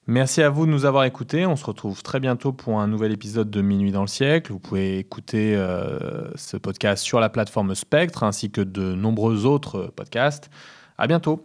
Merci à vous de nous avoir écoutés. On se retrouve très bientôt pour un nouvel épisode de Minuit dans le siècle. Vous pouvez écouter euh, ce podcast sur la plateforme Spectre ainsi que de nombreux autres podcasts. À bientôt.